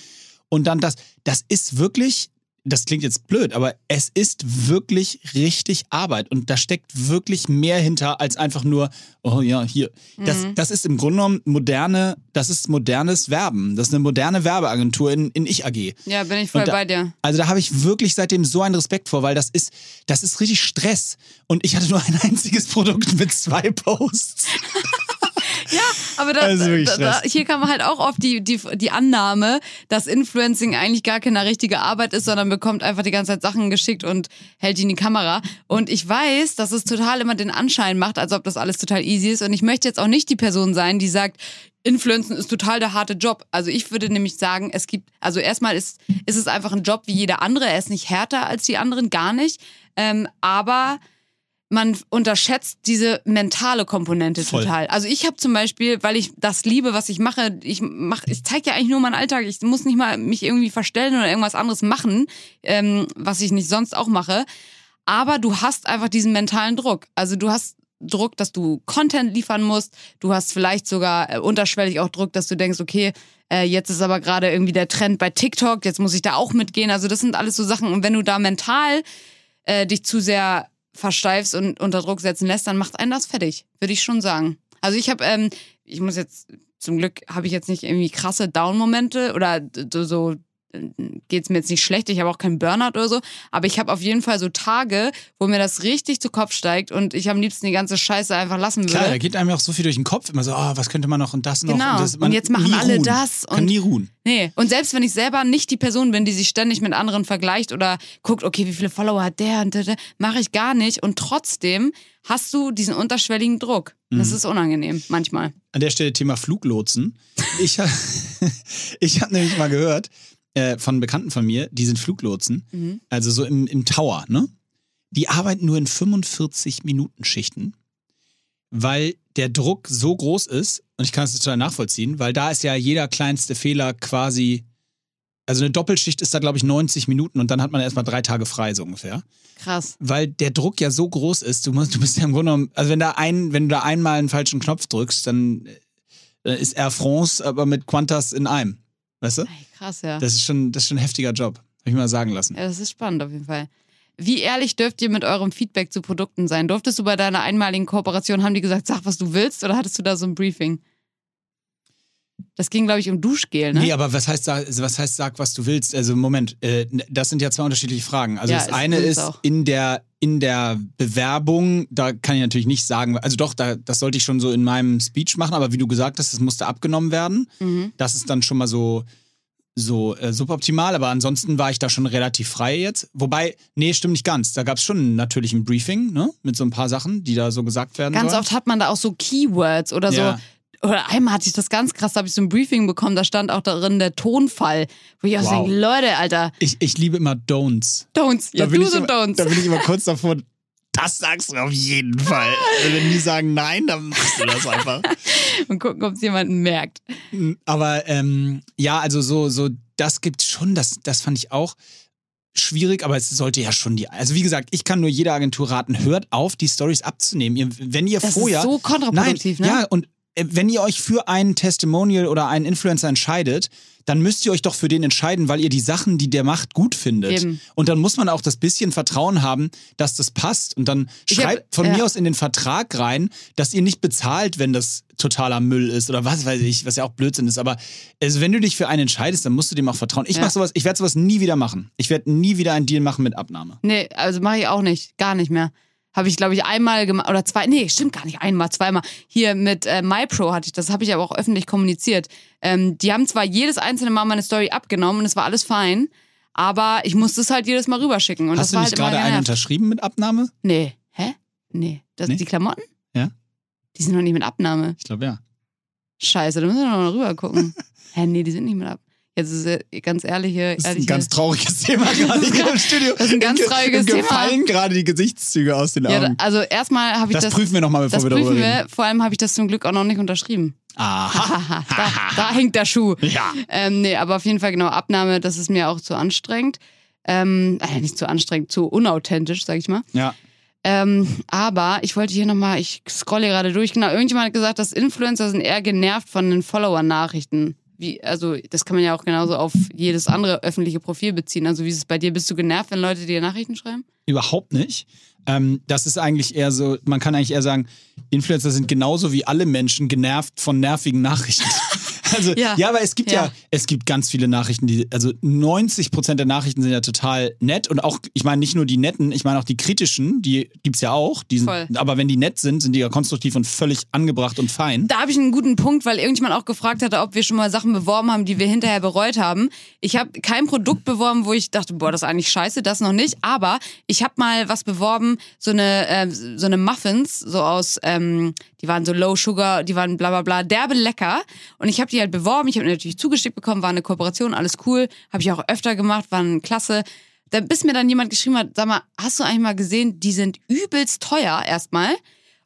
[SPEAKER 1] Und dann das, das ist wirklich, das klingt jetzt blöd, aber es ist wirklich richtig Arbeit und da steckt wirklich mehr hinter als einfach nur, oh ja, hier. Das, das ist im Grunde genommen moderne, das ist modernes Werben. Das ist eine moderne Werbeagentur in, in Ich AG.
[SPEAKER 2] Ja, bin ich voll
[SPEAKER 1] da-
[SPEAKER 2] bei dir.
[SPEAKER 1] Also da habe ich wirklich seitdem so einen Respekt vor, weil das ist, das ist richtig Stress. Und ich hatte nur ein einziges Produkt mit zwei Posts. *laughs*
[SPEAKER 2] Aber da,
[SPEAKER 1] Also
[SPEAKER 2] da, da, hier kam halt auch oft die, die, die Annahme, dass Influencing eigentlich gar keine richtige Arbeit ist, sondern bekommt einfach die ganze Zeit Sachen geschickt und hält die in die Kamera. Und ich weiß, dass es total immer den Anschein macht, als ob das alles total easy ist. Und ich möchte jetzt auch nicht die Person sein, die sagt, Influencen ist total der harte Job. Also ich würde nämlich sagen, es gibt, also erstmal ist, ist es einfach ein Job wie jeder andere. Er ist nicht härter als die anderen, gar nicht. Ähm, aber man unterschätzt diese mentale Komponente
[SPEAKER 1] Voll.
[SPEAKER 2] total. Also ich habe zum Beispiel, weil ich das liebe, was ich mache, ich mach, ich zeige ja eigentlich nur meinen Alltag. Ich muss nicht mal mich irgendwie verstellen oder irgendwas anderes machen, ähm, was ich nicht sonst auch mache. Aber du hast einfach diesen mentalen Druck. Also du hast Druck, dass du Content liefern musst. Du hast vielleicht sogar äh, unterschwellig auch Druck, dass du denkst, okay, äh, jetzt ist aber gerade irgendwie der Trend bei TikTok, jetzt muss ich da auch mitgehen. Also das sind alles so Sachen. Und wenn du da mental äh, dich zu sehr versteifst und unter Druck setzen lässt, dann macht einen das fertig, würde ich schon sagen. Also ich habe, ähm, ich muss jetzt, zum Glück habe ich jetzt nicht irgendwie krasse Down-Momente oder so geht es mir jetzt nicht schlecht, ich habe auch keinen Burnout oder so, aber ich habe auf jeden Fall so Tage, wo mir das richtig zu Kopf steigt und ich am liebsten die ganze Scheiße einfach lassen würde.
[SPEAKER 1] Klar, da geht einem auch so viel durch den Kopf, immer so, oh, was könnte man noch und das noch.
[SPEAKER 2] Genau.
[SPEAKER 1] Und, das,
[SPEAKER 2] Und jetzt machen alle
[SPEAKER 1] ruhen.
[SPEAKER 2] das
[SPEAKER 1] Kann
[SPEAKER 2] und-
[SPEAKER 1] nie ruhen.
[SPEAKER 2] Nee, und selbst wenn ich selber nicht die Person bin, die sich ständig mit anderen vergleicht oder guckt, okay, wie viele Follower hat der und der, der mache ich gar nicht. Und trotzdem hast du diesen unterschwelligen Druck.
[SPEAKER 1] Mhm.
[SPEAKER 2] Das ist unangenehm, manchmal.
[SPEAKER 1] An der Stelle Thema Fluglotsen. Ich, *laughs* ich habe nämlich mal gehört äh, von Bekannten von mir, die sind Fluglotsen,
[SPEAKER 2] Mhm.
[SPEAKER 1] also so im, im Tower, ne? Die arbeiten nur in 45 Minuten Schichten, weil der Druck so groß ist, und ich kann es total nachvollziehen, weil da ist ja jeder kleinste Fehler quasi, also eine Doppelschicht ist da, glaube ich, 90 Minuten und dann hat man erstmal drei Tage frei, so ungefähr
[SPEAKER 2] Krass.
[SPEAKER 1] weil der Druck ja so groß ist, du musst, du bist ja im Grunde genommen, also wenn da ein, wenn du da einmal einen falschen Knopf drückst, dann äh, ist Air France aber mit Qantas in einem. Weißt du?
[SPEAKER 2] Ey, krass, ja.
[SPEAKER 1] Das ist schon, das ist schon ein heftiger Job. Hab ich mal sagen lassen.
[SPEAKER 2] Ja, das ist spannend auf jeden Fall. Wie ehrlich dürft ihr mit eurem Feedback zu Produkten sein? Durftest du bei deiner einmaligen Kooperation, haben die gesagt, sag, was du willst, oder hattest du da so ein Briefing? Das ging, glaube ich, um Duschgel, ne?
[SPEAKER 1] Nee, aber was heißt, sag- was heißt, sag, was du willst? Also, Moment, äh, das sind ja zwei unterschiedliche Fragen. Also,
[SPEAKER 2] Ja,
[SPEAKER 1] das eine ist
[SPEAKER 2] auch.
[SPEAKER 1] in der, in der Bewerbung, da kann ich natürlich nicht sagen, also doch, da, das sollte ich schon so in meinem Speech machen, aber wie du gesagt hast, das musste abgenommen werden.
[SPEAKER 2] Mhm.
[SPEAKER 1] Das ist dann schon mal so, so äh, suboptimal, aber ansonsten war ich da schon relativ frei jetzt. Wobei, nee, stimmt nicht ganz. Da gab es schon natürlich ein Briefing, ne? Mit so ein paar Sachen, die da so gesagt werden
[SPEAKER 2] Ganz
[SPEAKER 1] sollen.
[SPEAKER 2] oft hat man da auch so Keywords oder
[SPEAKER 1] Ja.
[SPEAKER 2] so. Oder einmal hatte ich das ganz krass, da habe ich so ein Briefing bekommen, da stand auch darin der Tonfall. Wo ich auch
[SPEAKER 1] Wow.
[SPEAKER 2] denke, Leute, Alter,
[SPEAKER 1] Ich, ich liebe immer Don'ts.
[SPEAKER 2] Don'ts. Ja, und
[SPEAKER 1] immer,
[SPEAKER 2] Don'ts.
[SPEAKER 1] Da bin ich immer kurz davor, das sagst du auf jeden Fall. *laughs* Wenn die sagen nein, dann machst du das einfach. *laughs*
[SPEAKER 2] Und gucken, ob es jemanden merkt.
[SPEAKER 1] Aber ähm, ja, also so, so, das gibt schon, das, das fand ich auch schwierig, aber es sollte ja schon die. Also wie gesagt, ich kann nur jeder Agentur raten, hört auf, die Stories abzunehmen. Ihr, wenn ihr
[SPEAKER 2] Das
[SPEAKER 1] vorher.
[SPEAKER 2] ist so kontraproduktiv,
[SPEAKER 1] Nein,
[SPEAKER 2] ne?
[SPEAKER 1] Ja, und wenn ihr euch für einen Testimonial oder einen Influencer entscheidet, dann müsst ihr euch doch für den entscheiden, weil ihr die Sachen, die der macht, gut findet.
[SPEAKER 2] Eben.
[SPEAKER 1] Und dann muss man auch das bisschen Vertrauen haben, dass das passt. Und dann
[SPEAKER 2] Ich hab-
[SPEAKER 1] schreibt von
[SPEAKER 2] ja.
[SPEAKER 1] mir aus in den Vertrag rein, dass ihr nicht bezahlt, wenn das totaler Müll ist oder was weiß ich, was ja auch Blödsinn ist. Aber also wenn du dich für einen entscheidest, dann musst du dem auch vertrauen. Ich
[SPEAKER 2] Ja.
[SPEAKER 1] mach sowas, ich werde sowas nie wieder machen. Ich werde nie wieder einen Deal machen mit Abnahme.
[SPEAKER 2] Nee, also mache ich auch nicht. Gar nicht mehr. Habe ich, glaube ich, einmal gemacht oder zwei. Nee, stimmt gar nicht. Einmal, zweimal. Hier mit äh, MyPro hatte ich das, habe ich aber auch öffentlich kommuniziert. Ähm, die haben zwar jedes einzelne Mal meine Story abgenommen und es war alles fein, aber ich musste es halt jedes Mal rüberschicken. Und
[SPEAKER 1] Hast
[SPEAKER 2] das
[SPEAKER 1] du
[SPEAKER 2] war
[SPEAKER 1] nicht
[SPEAKER 2] halt
[SPEAKER 1] gerade einen unterschrieben mit Abnahme?
[SPEAKER 2] Nee. Hä? Nee. Das,
[SPEAKER 1] Nee?
[SPEAKER 2] Die Klamotten?
[SPEAKER 1] Ja.
[SPEAKER 2] Die sind noch nicht mit Abnahme.
[SPEAKER 1] Ich glaube ja.
[SPEAKER 2] Scheiße, da müssen wir noch mal rüber gucken. *laughs* Hä, nee, die sind nicht mit ab. Jetzt ist äh, ganz ehrliche,
[SPEAKER 1] Das ist ein ganz trauriges Thema gerade hier *laughs* im Studio.
[SPEAKER 2] das ist ein ganz trauriges Thema.
[SPEAKER 1] gefallen gerade die Gesichtszüge aus den
[SPEAKER 2] ja,
[SPEAKER 1] Augen.
[SPEAKER 2] also erstmal habe ich
[SPEAKER 1] das,
[SPEAKER 2] das,
[SPEAKER 1] prüfen wir nochmal, bevor wir darüber
[SPEAKER 2] prüfen
[SPEAKER 1] reden.
[SPEAKER 2] wir. Vor allem habe ich das zum Glück auch noch nicht unterschrieben.
[SPEAKER 1] Aha. *laughs*
[SPEAKER 2] Da, da hängt der Schuh.
[SPEAKER 1] Ja.
[SPEAKER 2] Ähm, nee, aber auf jeden Fall genau, Abnahme, das ist mir auch zu anstrengend. Ähm, äh, nicht zu anstrengend, zu unauthentisch, sag ich mal.
[SPEAKER 1] Ja.
[SPEAKER 2] Ähm, aber ich wollte hier nochmal, ich scrolle gerade durch, genau, irgendjemand hat gesagt, dass Influencer sind eher genervt von den Follower-Nachrichten. Wie, also, das kann man ja auch genauso auf jedes andere öffentliche Profil beziehen. Also, wie ist es bei dir? Bist du genervt, wenn Leute dir Nachrichten schreiben?
[SPEAKER 1] Überhaupt nicht. Ähm, das ist eigentlich eher so, man kann eigentlich eher sagen, Influencer sind genauso wie alle Menschen genervt von nervigen Nachrichten. *laughs* *laughs* Also, ja,
[SPEAKER 2] Ja.
[SPEAKER 1] aber es gibt ja.
[SPEAKER 2] Ja.
[SPEAKER 1] es gibt ganz viele Nachrichten, die, also 90 Prozent der Nachrichten sind ja total nett und auch, ich meine nicht nur die netten, ich meine auch die kritischen, die gibt's ja auch. Die sind,
[SPEAKER 2] Voll.
[SPEAKER 1] aber wenn die nett sind, sind die ja konstruktiv und völlig angebracht und fein.
[SPEAKER 2] Da habe ich einen guten Punkt, weil irgendjemand auch gefragt hatte, ob wir schon mal Sachen beworben haben, die wir hinterher bereut haben. Ich habe kein Produkt beworben, wo ich dachte, boah, das ist eigentlich scheiße, das noch nicht. Aber ich habe mal was beworben, so eine äh, so eine Muffins, so aus, ähm, die waren so Low Sugar, die waren bla bla bla, derbe lecker. Und ich habe die halt beworben, ich habe natürlich zugeschickt bekommen, war eine Kooperation, alles cool, habe ich auch öfter gemacht, waren klasse. Da, bis mir dann jemand geschrieben hat, sag mal, hast du eigentlich mal gesehen, die sind übelst teuer erstmal.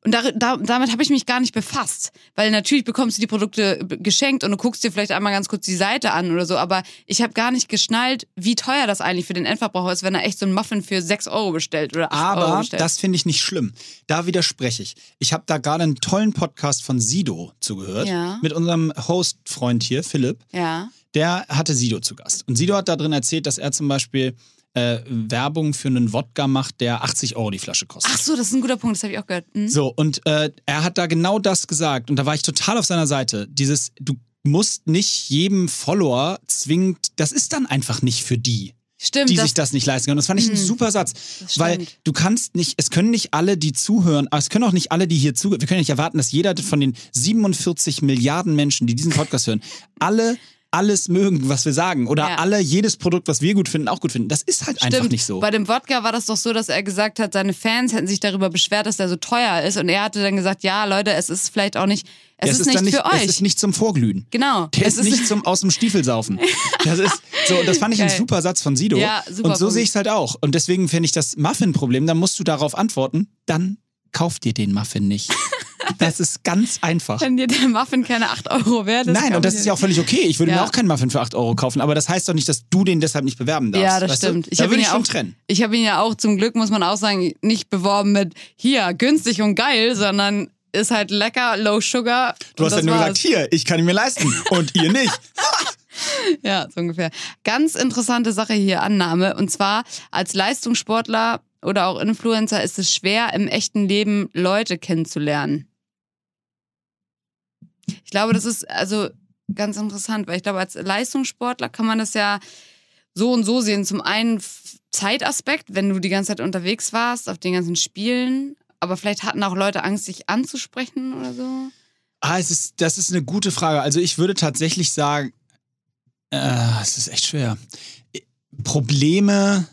[SPEAKER 2] Und da, da, damit habe ich mich gar nicht befasst. Weil natürlich bekommst du die Produkte geschenkt und du guckst dir vielleicht einmal ganz kurz die Seite an oder so. Aber ich habe gar nicht geschnallt, wie teuer das eigentlich für den Endverbraucher ist, wenn er echt so einen Muffin für 6 Euro bestellt oder 8 Euro
[SPEAKER 1] Aber
[SPEAKER 2] bestellt.
[SPEAKER 1] das finde ich nicht schlimm. Da widerspreche ich. Ich habe da gerade einen tollen Podcast von Sido zugehört.
[SPEAKER 2] Ja.
[SPEAKER 1] Mit unserem Host-Freund hier, Philipp.
[SPEAKER 2] ja.
[SPEAKER 1] Der hatte Sido zu Gast. Und Sido hat da drin erzählt, dass er zum Beispiel äh, Werbung für einen Wodka macht, der 80 Euro die Flasche kostet.
[SPEAKER 2] Ach so, das ist ein guter Punkt, das habe ich auch gehört. Hm?
[SPEAKER 1] So, und äh, er hat da genau das gesagt. Und da war ich total auf seiner Seite. Dieses, du musst nicht jedem Follower zwingend, das ist dann einfach nicht für die
[SPEAKER 2] Stimmt.
[SPEAKER 1] die
[SPEAKER 2] das,
[SPEAKER 1] sich das nicht leisten können. Das fand ich ein
[SPEAKER 2] Mhm.
[SPEAKER 1] super Satz. Weil du kannst nicht, es können nicht alle, die zuhören, aber es können auch nicht alle, die hier zuhören, wir können nicht erwarten, dass jeder von den 47 Milliarden Menschen, die diesen Podcast hören, alle alles mögen, was wir sagen. Oder
[SPEAKER 2] Ja.
[SPEAKER 1] alle jedes Produkt, was wir gut finden, auch gut finden. Das ist halt einfach
[SPEAKER 2] Stimmt.
[SPEAKER 1] nicht so.
[SPEAKER 2] Bei dem Wodka war das doch so, dass er gesagt hat, seine Fans hätten sich darüber beschwert, dass der so teuer ist. Und er hatte dann gesagt, ja, Leute, es ist vielleicht auch nicht, es, ist, nicht
[SPEAKER 1] dann
[SPEAKER 2] für euch.
[SPEAKER 1] Es ist nicht zum Vorglühen.
[SPEAKER 2] genau.
[SPEAKER 1] Der
[SPEAKER 2] es
[SPEAKER 1] ist nicht *laughs* zum aus dem Stiefel saufen. *laughs* Das ist so, das fand ich ein
[SPEAKER 2] Geil.
[SPEAKER 1] super Satz von Sido.
[SPEAKER 2] Ja, super
[SPEAKER 1] und so sehe ich es halt auch. Und deswegen finde ich das Muffin-Problem, da musst du darauf antworten, dann kauf dir den Muffin nicht. *laughs* Das ist ganz einfach.
[SPEAKER 2] Wenn dir der Muffin keine 8 Euro wert ist.
[SPEAKER 1] Nein, und das ist ja auch völlig okay. Ich würde
[SPEAKER 2] Ja.
[SPEAKER 1] mir auch keinen Muffin für 8 Euro kaufen, aber das heißt doch nicht, dass du den deshalb nicht bewerben darfst.
[SPEAKER 2] Ja, das
[SPEAKER 1] weißt du?
[SPEAKER 2] stimmt. Ich
[SPEAKER 1] da würde ich schon
[SPEAKER 2] auch-
[SPEAKER 1] trennen.
[SPEAKER 2] Ich habe ihn ja auch zum Glück, muss man auch sagen, nicht beworben mit hier, günstig und geil, sondern ist halt lecker, low sugar.
[SPEAKER 1] Du hast ja nur
[SPEAKER 2] war's.
[SPEAKER 1] gesagt, hier, ich kann ihn mir leisten und ihr nicht. *laughs* *laughs*
[SPEAKER 2] Ja, so ungefähr. Ganz interessante Sache hier, Annahme. Und zwar, als Leistungssportler oder auch Influencer ist es schwer, im echten Leben Leute kennenzulernen. Ich glaube, das ist also ganz interessant, weil ich glaube, als Leistungssportler kann man das ja so und so sehen. Zum einen Zeitaspekt, wenn du die ganze Zeit unterwegs warst auf den ganzen Spielen, aber vielleicht hatten auch Leute Angst, dich anzusprechen oder so.
[SPEAKER 1] Ah, es ist, das ist eine gute Frage. Also ich würde tatsächlich sagen, äh, es ist echt schwer. Probleme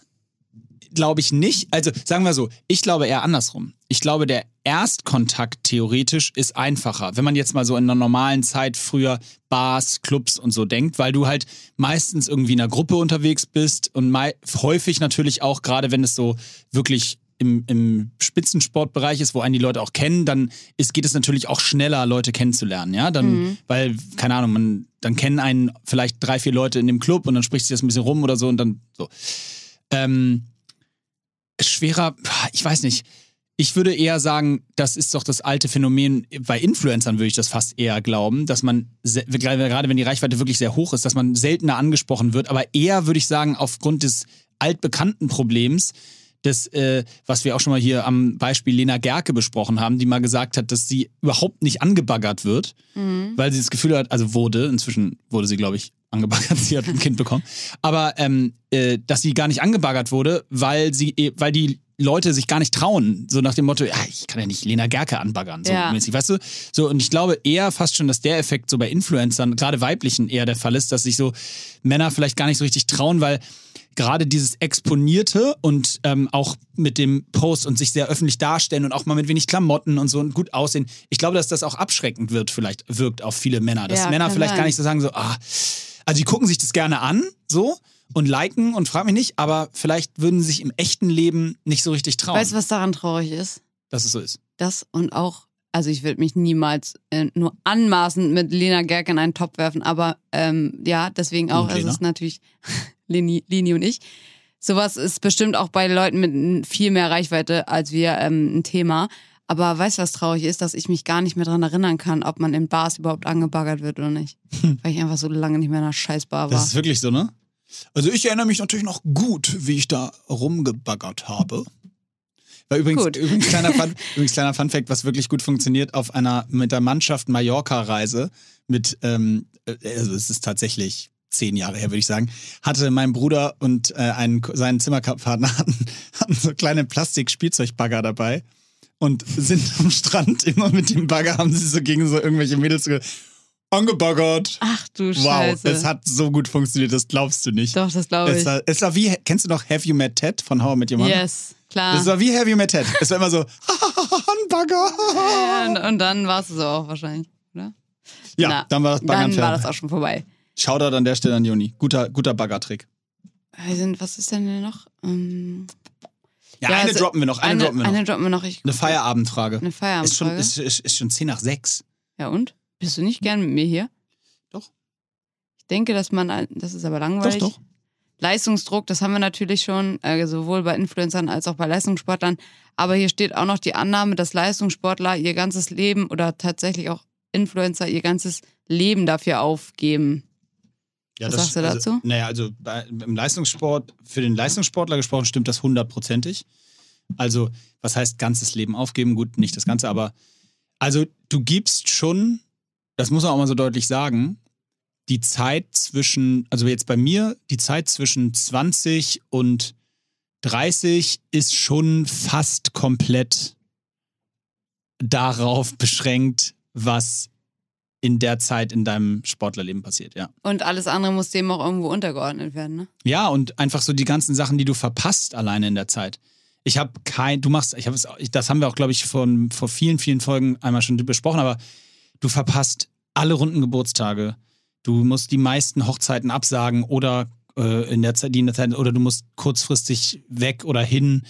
[SPEAKER 1] glaube ich nicht. Also sagen wir so, ich glaube eher andersrum. Ich glaube, der Erstkontakt theoretisch ist einfacher, wenn man jetzt mal so in einer normalen Zeit früher Bars, Clubs und so denkt, weil du halt meistens irgendwie in einer Gruppe unterwegs bist und häufig natürlich auch, gerade wenn es so wirklich im, im Spitzensportbereich ist, wo einen die Leute auch kennen, dann ist, geht es natürlich auch schneller, Leute kennenzulernen, ja. Dann,
[SPEAKER 2] Mhm.
[SPEAKER 1] weil, keine Ahnung, man, dann kennen einen vielleicht drei, vier Leute in dem Club und dann spricht sich das ein bisschen rum oder so und dann so. Ähm, schwerer, ich weiß nicht. Ich würde eher sagen, das ist doch das alte Phänomen. Bei Influencern würde ich das fast eher glauben, dass man, gerade wenn die Reichweite wirklich sehr hoch ist, dass man seltener angesprochen wird. Aber eher würde ich sagen, aufgrund des altbekannten Problems, das, äh, was wir auch schon mal hier am Beispiel Lena Gerke besprochen haben, die mal gesagt hat, dass sie überhaupt nicht angebaggert wird, weil sie das Gefühl hat, also wurde, inzwischen wurde sie, glaube ich, angebaggert, *laughs* sie hat ein Kind bekommen, aber ähm, äh, dass sie gar nicht angebaggert wurde, weil sie, eh- weil die Leute sich gar nicht trauen, so nach dem Motto, ja, ich kann ja nicht Lena Gerke anbaggern, so
[SPEAKER 2] Ja.
[SPEAKER 1] mäßig, weißt du? So, und ich glaube eher fast schon, dass der Effekt so bei Influencern, gerade weiblichen, eher der Fall ist, dass sich so Männer vielleicht gar nicht so richtig trauen, weil gerade dieses Exponierte und ähm, auch mit dem Post und sich sehr öffentlich darstellen und auch mal mit wenig Klamotten und so und gut aussehen. Ich glaube, dass das auch abschreckend wird, vielleicht wirkt auf viele Männer. Dass
[SPEAKER 2] Ja,
[SPEAKER 1] Männer vielleicht
[SPEAKER 2] sein.
[SPEAKER 1] gar nicht so sagen, so, ah, also die gucken sich das gerne an, so und liken und frag mich nicht, aber vielleicht würden sie sich im echten Leben nicht so richtig trauen,
[SPEAKER 2] Weißt du, was daran traurig ist?
[SPEAKER 1] dass es so ist.
[SPEAKER 2] Das und auch, also ich würde mich niemals äh, nur anmaßend mit Lena Gerke in einen Topf werfen, aber ähm, ja, deswegen auch, es ist natürlich *laughs* Leni, Leni und ich. Sowas ist bestimmt auch bei Leuten mit viel mehr Reichweite als wir ähm, ein Thema. Aber weißt du, was traurig ist, dass ich mich gar nicht mehr dran erinnern kann, ob man in Bars überhaupt angebaggert wird oder nicht. *laughs* Weil ich einfach so lange nicht mehr in einer Scheißbar
[SPEAKER 1] Das
[SPEAKER 2] war.
[SPEAKER 1] ist wirklich so, ne? Also ich erinnere mich natürlich noch gut, wie ich da rumgebaggert habe. Weil übrigens,
[SPEAKER 2] Gut.
[SPEAKER 1] übrigens, kleiner Fun, *laughs* übrigens kleiner Fun Fact, was wirklich gut funktioniert, auf einer mit der Mannschaft Mallorca-Reise mit, ähm, äh, also es ist tatsächlich zehn Jahre her, würde ich sagen, hatte mein Bruder und äh, einen, seinen Zimmerpartner *laughs* hatten, hatten so kleine Plastik-Spielzeugbagger dabei und sind *laughs* am Strand immer mit dem Bagger, haben sie so gegen so irgendwelche Mädels ge- angebaggert.
[SPEAKER 2] Ach du
[SPEAKER 1] Wow,
[SPEAKER 2] Scheiße.
[SPEAKER 1] es hat so gut funktioniert, das glaubst du nicht.
[SPEAKER 2] Doch, das glaube
[SPEAKER 1] Es
[SPEAKER 2] ich.
[SPEAKER 1] war, es war wie, kennst du noch Have You Met Ted von How I Met Your Mother?
[SPEAKER 2] Yes, klar.
[SPEAKER 1] Das war wie Have You Met Ted. Es war immer so, *laughs* ein Bagger.
[SPEAKER 2] Ja, und, und dann war es so auch wahrscheinlich, oder?
[SPEAKER 1] Ja,
[SPEAKER 2] Na,
[SPEAKER 1] dann war das Baggern
[SPEAKER 2] Dann war das auch schon vorbei.
[SPEAKER 1] Shoutout an der Stelle an Juni. Guter, guter Baggertrick.
[SPEAKER 2] Wir sind, was ist denn denn noch? Ähm,
[SPEAKER 1] Ja,
[SPEAKER 2] Ja,
[SPEAKER 1] eine
[SPEAKER 2] also
[SPEAKER 1] droppen wir noch, eine,
[SPEAKER 2] eine,
[SPEAKER 1] droppen wir noch.
[SPEAKER 2] eine
[SPEAKER 1] Eine,
[SPEAKER 2] droppen wir noch. Ich,
[SPEAKER 1] Feierabendfrage.
[SPEAKER 2] Eine
[SPEAKER 1] Ist schon,
[SPEAKER 2] Feierabendfrage.
[SPEAKER 1] ist, ist, ist schon 10 nach 6.
[SPEAKER 2] ja und? Bist du nicht gern mit mir hier?
[SPEAKER 1] Doch.
[SPEAKER 2] Ich denke, dass man, das ist aber langweilig.
[SPEAKER 1] Doch, doch.
[SPEAKER 2] Leistungsdruck, das haben wir natürlich schon, äh, sowohl bei Influencern als auch bei Leistungssportlern. Aber hier steht auch noch die Annahme, dass Leistungssportler ihr ganzes Leben oder tatsächlich auch Influencer ihr ganzes Leben dafür aufgeben. Was sagst du dazu?
[SPEAKER 1] Also, naja, also bei, im Leistungssport, für den Leistungssportler gesprochen, stimmt das hundertprozentig. Also, was heißt ganzes Leben aufgeben? Gut, nicht das Ganze, aber also du gibst schon, das muss man auch mal so deutlich sagen, die Zeit zwischen, also jetzt bei mir, die Zeit zwischen 20 und 30 ist schon fast komplett darauf beschränkt, was in der Zeit in deinem Sportlerleben passiert, ja.
[SPEAKER 2] Und alles andere muss dem auch irgendwo untergeordnet werden, ne?
[SPEAKER 1] Ja, und einfach so die ganzen Sachen, die du verpasst alleine in der Zeit. Ich habe kein, du machst, ich habe das haben wir auch, glaube ich, von, vor vielen, vielen Folgen einmal schon besprochen, aber du verpasst alle runden Geburtstage. Du musst die meisten Hochzeiten absagen oder äh, in der Zeit, die in der Zeit, oder du musst kurzfristig weg oder hin.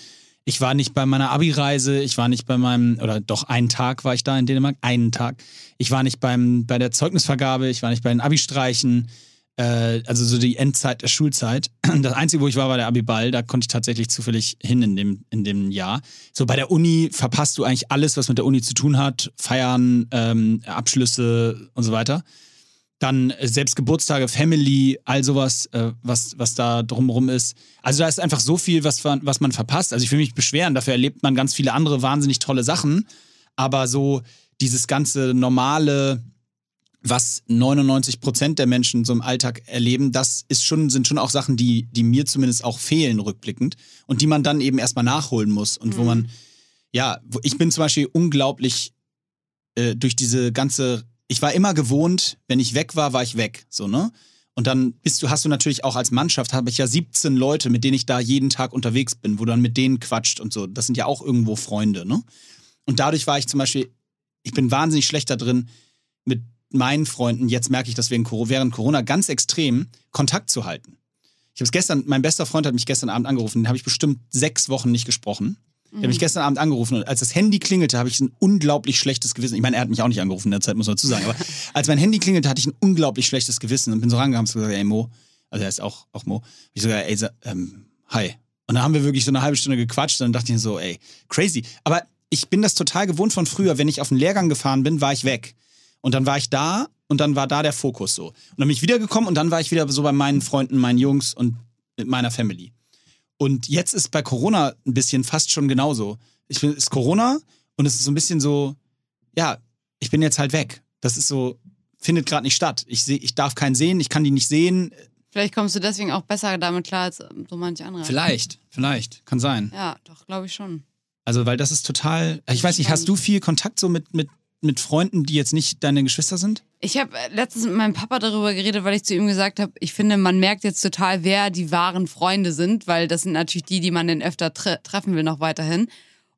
[SPEAKER 1] Ich war nicht bei meiner Abi-Reise, ich war nicht bei meinem, oder doch einen Tag war ich da in Dänemark, einen Tag. Ich war nicht beim, bei der Zeugnisvergabe, ich war nicht bei den Abi-Streichen, äh, also so die Endzeit der Schulzeit. *clears throat* Das Einzige, wo ich war, war der Abi-Ball, da konnte ich tatsächlich zufällig hin in dem, in dem Jahr. So bei der Uni verpasst du eigentlich alles, was mit der Uni zu tun hat, Feiern, ähm, Abschlüsse und so weiter dann äh, selbst Geburtstage, Family, all sowas, äh, was, was da drumherum ist. Also da ist einfach so viel, was, was man verpasst. Also ich will mich beschweren, dafür erlebt man ganz viele andere wahnsinnig tolle Sachen. Aber so dieses ganze normale, was 99 Prozent der Menschen so im Alltag erleben, das ist schon, sind schon auch Sachen, die, die mir zumindest auch fehlen, rückblickend. Und die man dann eben erstmal nachholen muss. Und mhm. wo man, ja, ich bin zum Beispiel unglaublich äh, durch diese ganze ich war immer gewohnt, wenn ich weg war, war ich weg, so, ne? Und dann bist du, hast du natürlich auch als Mannschaft, habe ich ja 17 Leute, mit denen ich da jeden Tag unterwegs bin, wo du dann mit denen quatscht und so. Das sind ja auch irgendwo Freunde, ne? Und dadurch war ich zum Beispiel, ich bin wahnsinnig schlecht da drin, mit meinen Freunden, jetzt merke ich das während Corona ganz extrem, Kontakt zu halten. Ich habe es gestern, mein bester Freund hat mich gestern Abend angerufen, den habe ich bestimmt sechs Wochen nicht gesprochen. Der hat mich gestern Abend angerufen und als das Handy klingelte, habe ich ein unglaublich schlechtes Gewissen. Ich meine, er hat mich auch nicht angerufen in der Zeit, muss man dazu sagen. Aber *laughs* als mein Handy klingelte, hatte ich ein unglaublich schlechtes Gewissen und bin so rangegangen und gesagt, ey Mo, also er ist auch, auch Mo. Ich so, ey, ähm, hi. Und dann haben wir wirklich so eine halbe Stunde gequatscht und dann dachte ich so, ey, crazy. Aber ich bin das total gewohnt von früher. Wenn ich auf einen Lehrgang gefahren bin, war ich weg. Und dann war ich da und dann war da der Fokus so. Und dann bin ich wiedergekommen und dann war ich wieder so bei meinen Freunden, meinen Jungs und mit meiner Family. Und jetzt ist bei Corona ein bisschen fast schon genauso. Ich bin, es ist Corona und es ist so ein bisschen so, ja, ich bin jetzt halt weg. Das ist so, findet gerade nicht statt. Ich, seh, ich darf keinen sehen, ich kann die nicht sehen.
[SPEAKER 2] Vielleicht kommst du deswegen auch besser damit klar als so manche andere.
[SPEAKER 1] Vielleicht, vielleicht, kann sein.
[SPEAKER 2] Ja, doch, glaube ich schon.
[SPEAKER 1] Also, weil das ist total. Ich weiß nicht, hast du viel Kontakt so mit, mit mit Freunden, die jetzt nicht deine Geschwister sind?
[SPEAKER 2] Ich habe letztens mit meinem Papa darüber geredet, weil ich zu ihm gesagt habe, ich finde, man merkt jetzt total, wer die wahren Freunde sind, weil das sind natürlich die, die man dann öfter tre treffen will noch weiterhin.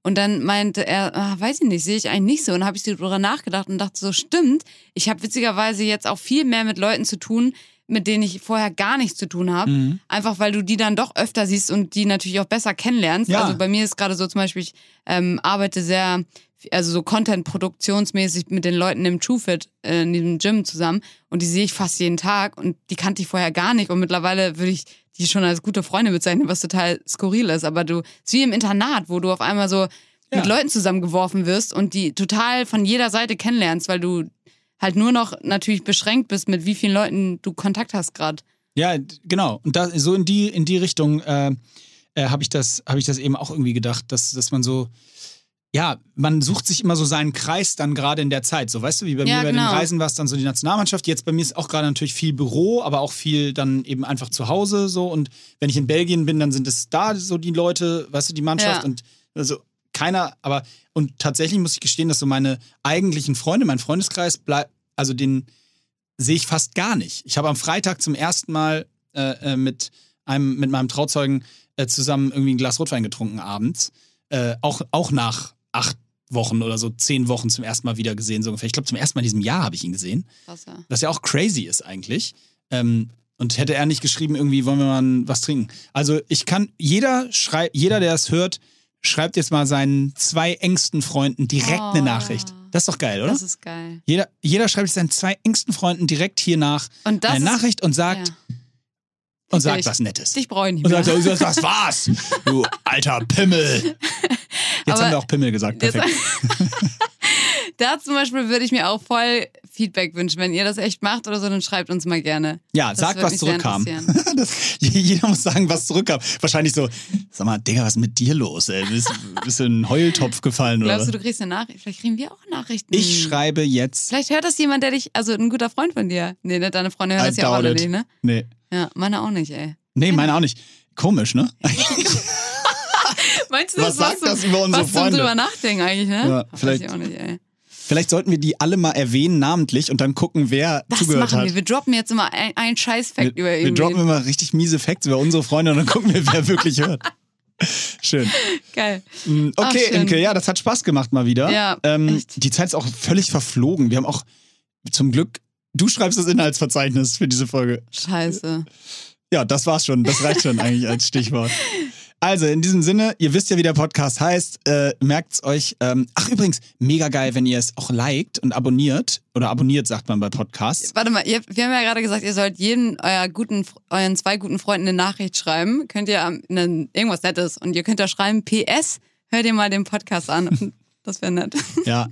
[SPEAKER 2] Und dann meinte er, ach, weiß ich nicht, sehe ich eigentlich nicht so. Und habe ich darüber nachgedacht und dachte so, stimmt. Ich habe witzigerweise jetzt auch viel mehr mit Leuten zu tun, mit denen ich vorher gar nichts zu tun habe. Mhm. Einfach weil du die dann doch öfter siehst und die natürlich auch besser kennenlernst. Ja. Also bei mir ist gerade so zum Beispiel, ich ähm, arbeite sehr also so Content-produktionsmäßig mit den Leuten im TrueFit äh, in diesem Gym zusammen und die sehe ich fast jeden Tag und die kannte ich vorher gar nicht und mittlerweile würde ich die schon als gute Freunde bezeichnen, was total skurril ist. Aber du, ist wie im Internat, wo du auf einmal so ja. mit Leuten zusammengeworfen wirst und die total von jeder Seite kennenlernst, weil du halt nur noch natürlich beschränkt bist, mit wie vielen Leuten du Kontakt hast gerade.
[SPEAKER 1] Ja, genau. Und da, so in die, in die Richtung äh, äh, habe ich, das, hab ich das eben auch irgendwie gedacht, dass, dass man so ja, man sucht sich immer so seinen Kreis dann gerade in der Zeit. So, weißt du, wie bei ja, mir bei genau. den Reisen war es dann so die Nationalmannschaft. Jetzt bei mir ist auch gerade natürlich viel Büro, aber auch viel dann eben einfach zu Hause so. Und wenn ich in Belgien bin, dann sind es da so die Leute, weißt du, die Mannschaft ja. und also keiner, aber und tatsächlich muss ich gestehen, dass so meine eigentlichen Freunde, mein Freundeskreis bleibt, also den sehe ich fast gar nicht. Ich habe am Freitag zum ersten Mal äh, äh, mit einem, mit meinem Trauzeugen äh, zusammen irgendwie ein Glas Rotwein getrunken abends. Äh, auch, auch nach acht Wochen oder so, zehn Wochen zum ersten Mal wieder gesehen, so ungefähr. Ich glaube, zum ersten Mal in diesem Jahr habe ich ihn gesehen. Krass, ja. Was ja auch crazy ist eigentlich. Ähm, und hätte er nicht geschrieben, irgendwie wollen wir mal was trinken. Also ich kann, jeder schreibt, jeder, der es hört, schreibt jetzt mal seinen zwei engsten Freunden direkt oh, eine Nachricht. Das ist doch geil, oder?
[SPEAKER 2] Das ist geil.
[SPEAKER 1] Jeder, jeder schreibt seinen zwei engsten Freunden direkt hier nach eine Nachricht und sagt, ja. Und sagt was Nettes.
[SPEAKER 2] Dich brauche ich nicht
[SPEAKER 1] mehr. Und sagt, das war's, du alter Pimmel. *laughs* Jetzt Aber haben wir auch Pimmel gesagt. Perfekt. *laughs*
[SPEAKER 2] Da zum Beispiel würde ich mir auch voll Feedback wünschen. Wenn ihr das echt macht oder so, dann schreibt uns mal gerne.
[SPEAKER 1] Ja,
[SPEAKER 2] Das
[SPEAKER 1] sagt, was zurückkam. *laughs* das, jeder muss sagen, was zurückkam. Wahrscheinlich so, sag mal, Digga, was ist mit dir los, ey? Bist, du in einen Heultopf gefallen oder
[SPEAKER 2] Glaubst du,
[SPEAKER 1] was?
[SPEAKER 2] du kriegst eine Nachricht? Vielleicht kriegen wir auch Nachrichten.
[SPEAKER 1] Ich schreibe jetzt.
[SPEAKER 2] Vielleicht hört das jemand, der dich, also ein guter Freund von dir. Nee, ne, deine Freunde hören
[SPEAKER 1] I
[SPEAKER 2] das ja auch alle nicht, ne?
[SPEAKER 1] Nee.
[SPEAKER 2] Ja, meine auch nicht, ey.
[SPEAKER 1] Nee, meine auch nicht. Komisch, ne? *laughs*
[SPEAKER 2] Meinst du,
[SPEAKER 1] Was
[SPEAKER 2] das,
[SPEAKER 1] sagt das über unsere
[SPEAKER 2] was
[SPEAKER 1] Freunde?
[SPEAKER 2] drüber nachdenken eigentlich, ne?
[SPEAKER 1] Ja,
[SPEAKER 2] Weiß
[SPEAKER 1] vielleicht-
[SPEAKER 2] ich auch nicht, ey.
[SPEAKER 1] Vielleicht sollten wir die alle mal erwähnen, namentlich, und dann gucken, wer
[SPEAKER 2] Das
[SPEAKER 1] zugehört
[SPEAKER 2] machen
[SPEAKER 1] hat.
[SPEAKER 2] wir. Wir droppen jetzt immer ein- einen Scheiß-Fact über
[SPEAKER 1] wir, wir
[SPEAKER 2] ihn.
[SPEAKER 1] droppen immer richtig miese Facts über unsere Freunde und dann gucken wir, wer wirklich hört. *laughs* Schön.
[SPEAKER 2] Geil.
[SPEAKER 1] Mm,
[SPEAKER 2] Ach,
[SPEAKER 1] Okay,
[SPEAKER 2] schön.
[SPEAKER 1] Imke, ja, das hat Spaß gemacht mal wieder.
[SPEAKER 2] Ja,
[SPEAKER 1] ähm. Die Zeit ist auch völlig verflogen. Wir haben auch zum Glück, du schreibst das Inhaltsverzeichnis für diese Folge.
[SPEAKER 2] Scheiße.
[SPEAKER 1] Ja, das war's schon. Das reicht schon eigentlich als Stichwort. Also, in diesem Sinne, ihr wisst ja, wie der Podcast heißt. Äh, merkt's euch. Ähm, ach, übrigens, mega geil, wenn ihr es auch liked und abonniert. Oder abonniert, sagt man bei Podcasts.
[SPEAKER 2] Warte mal, ihr, wir haben ja gerade gesagt, ihr sollt jedem euer guten, euren zwei guten Freunden eine Nachricht schreiben. Könnt ihr am- ne, irgendwas Nettes und ihr könnt da schreiben, PS, hört ihr mal den Podcast an. *laughs* Das wäre nett.
[SPEAKER 1] Ja.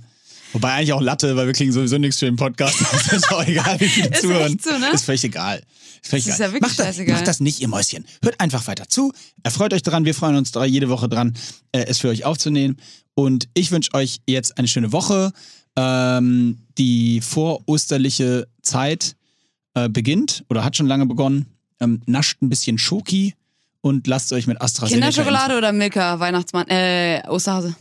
[SPEAKER 1] Wobei eigentlich auch Latte, weil wir kriegen sowieso nichts für den Podcast. *laughs* Das ist auch egal, wie viele
[SPEAKER 2] Ist
[SPEAKER 1] zuhören.
[SPEAKER 2] so, ne?
[SPEAKER 1] Ist völlig egal. Ist völlig
[SPEAKER 2] Das ist
[SPEAKER 1] egal.
[SPEAKER 2] ja wirklich
[SPEAKER 1] macht, das,
[SPEAKER 2] scheißegal.
[SPEAKER 1] macht das nicht, ihr Mäuschen. Hört einfach weiter zu. Erfreut euch dran. Wir freuen uns da jede Woche dran, äh, es für euch aufzunehmen. Und ich wünsche euch jetzt eine schöne Woche. Ähm, die vorosterliche Zeit äh, beginnt oder hat schon lange begonnen. Ähm, nascht ein bisschen Schoki und lasst euch mit AstraZeneca
[SPEAKER 2] Kinderschokolade oder Milka, Weihnachtsmann, äh, Osterhase.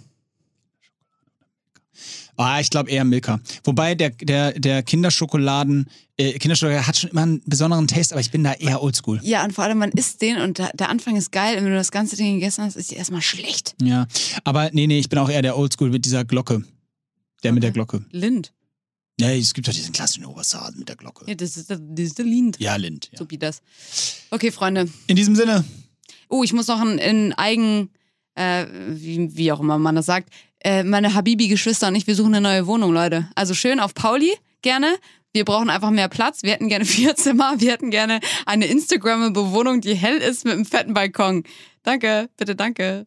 [SPEAKER 1] Ah, ich glaube eher Milka. Wobei der, der, der Kinderschokoladen, äh, Kinderschokolade hat schon immer einen besonderen Taste, aber ich bin da eher oldschool.
[SPEAKER 2] Ja, und vor allem, man isst den und der, der Anfang ist geil und wenn du das ganze Ding gegessen hast, ist die erstmal schlecht.
[SPEAKER 1] Ja. Aber nee, nee, ich bin auch eher der Oldschool mit dieser Glocke. Der mit der Glocke.
[SPEAKER 2] Lind.
[SPEAKER 1] Ja, es gibt doch diesen klassischen Obersaden mit der Glocke.
[SPEAKER 2] Ja, das ist, das ist der Lind.
[SPEAKER 1] Ja, Lind. Ja.
[SPEAKER 2] So wie das. Okay, Freunde.
[SPEAKER 1] In diesem Sinne,
[SPEAKER 2] Oh, ich muss noch in, in Eigen, äh, wie, wie auch immer man das sagt, äh, meine Habibi-Geschwister und ich, wir suchen eine neue Wohnung, Leute. Also schön auf Pauli, gerne. Wir brauchen einfach mehr Platz. Wir hätten gerne *laughs* vier Zimmer. Wir hätten gerne eine Instagrammable Wohnung, die hell ist mit einem fetten Balkon. Danke, bitte danke.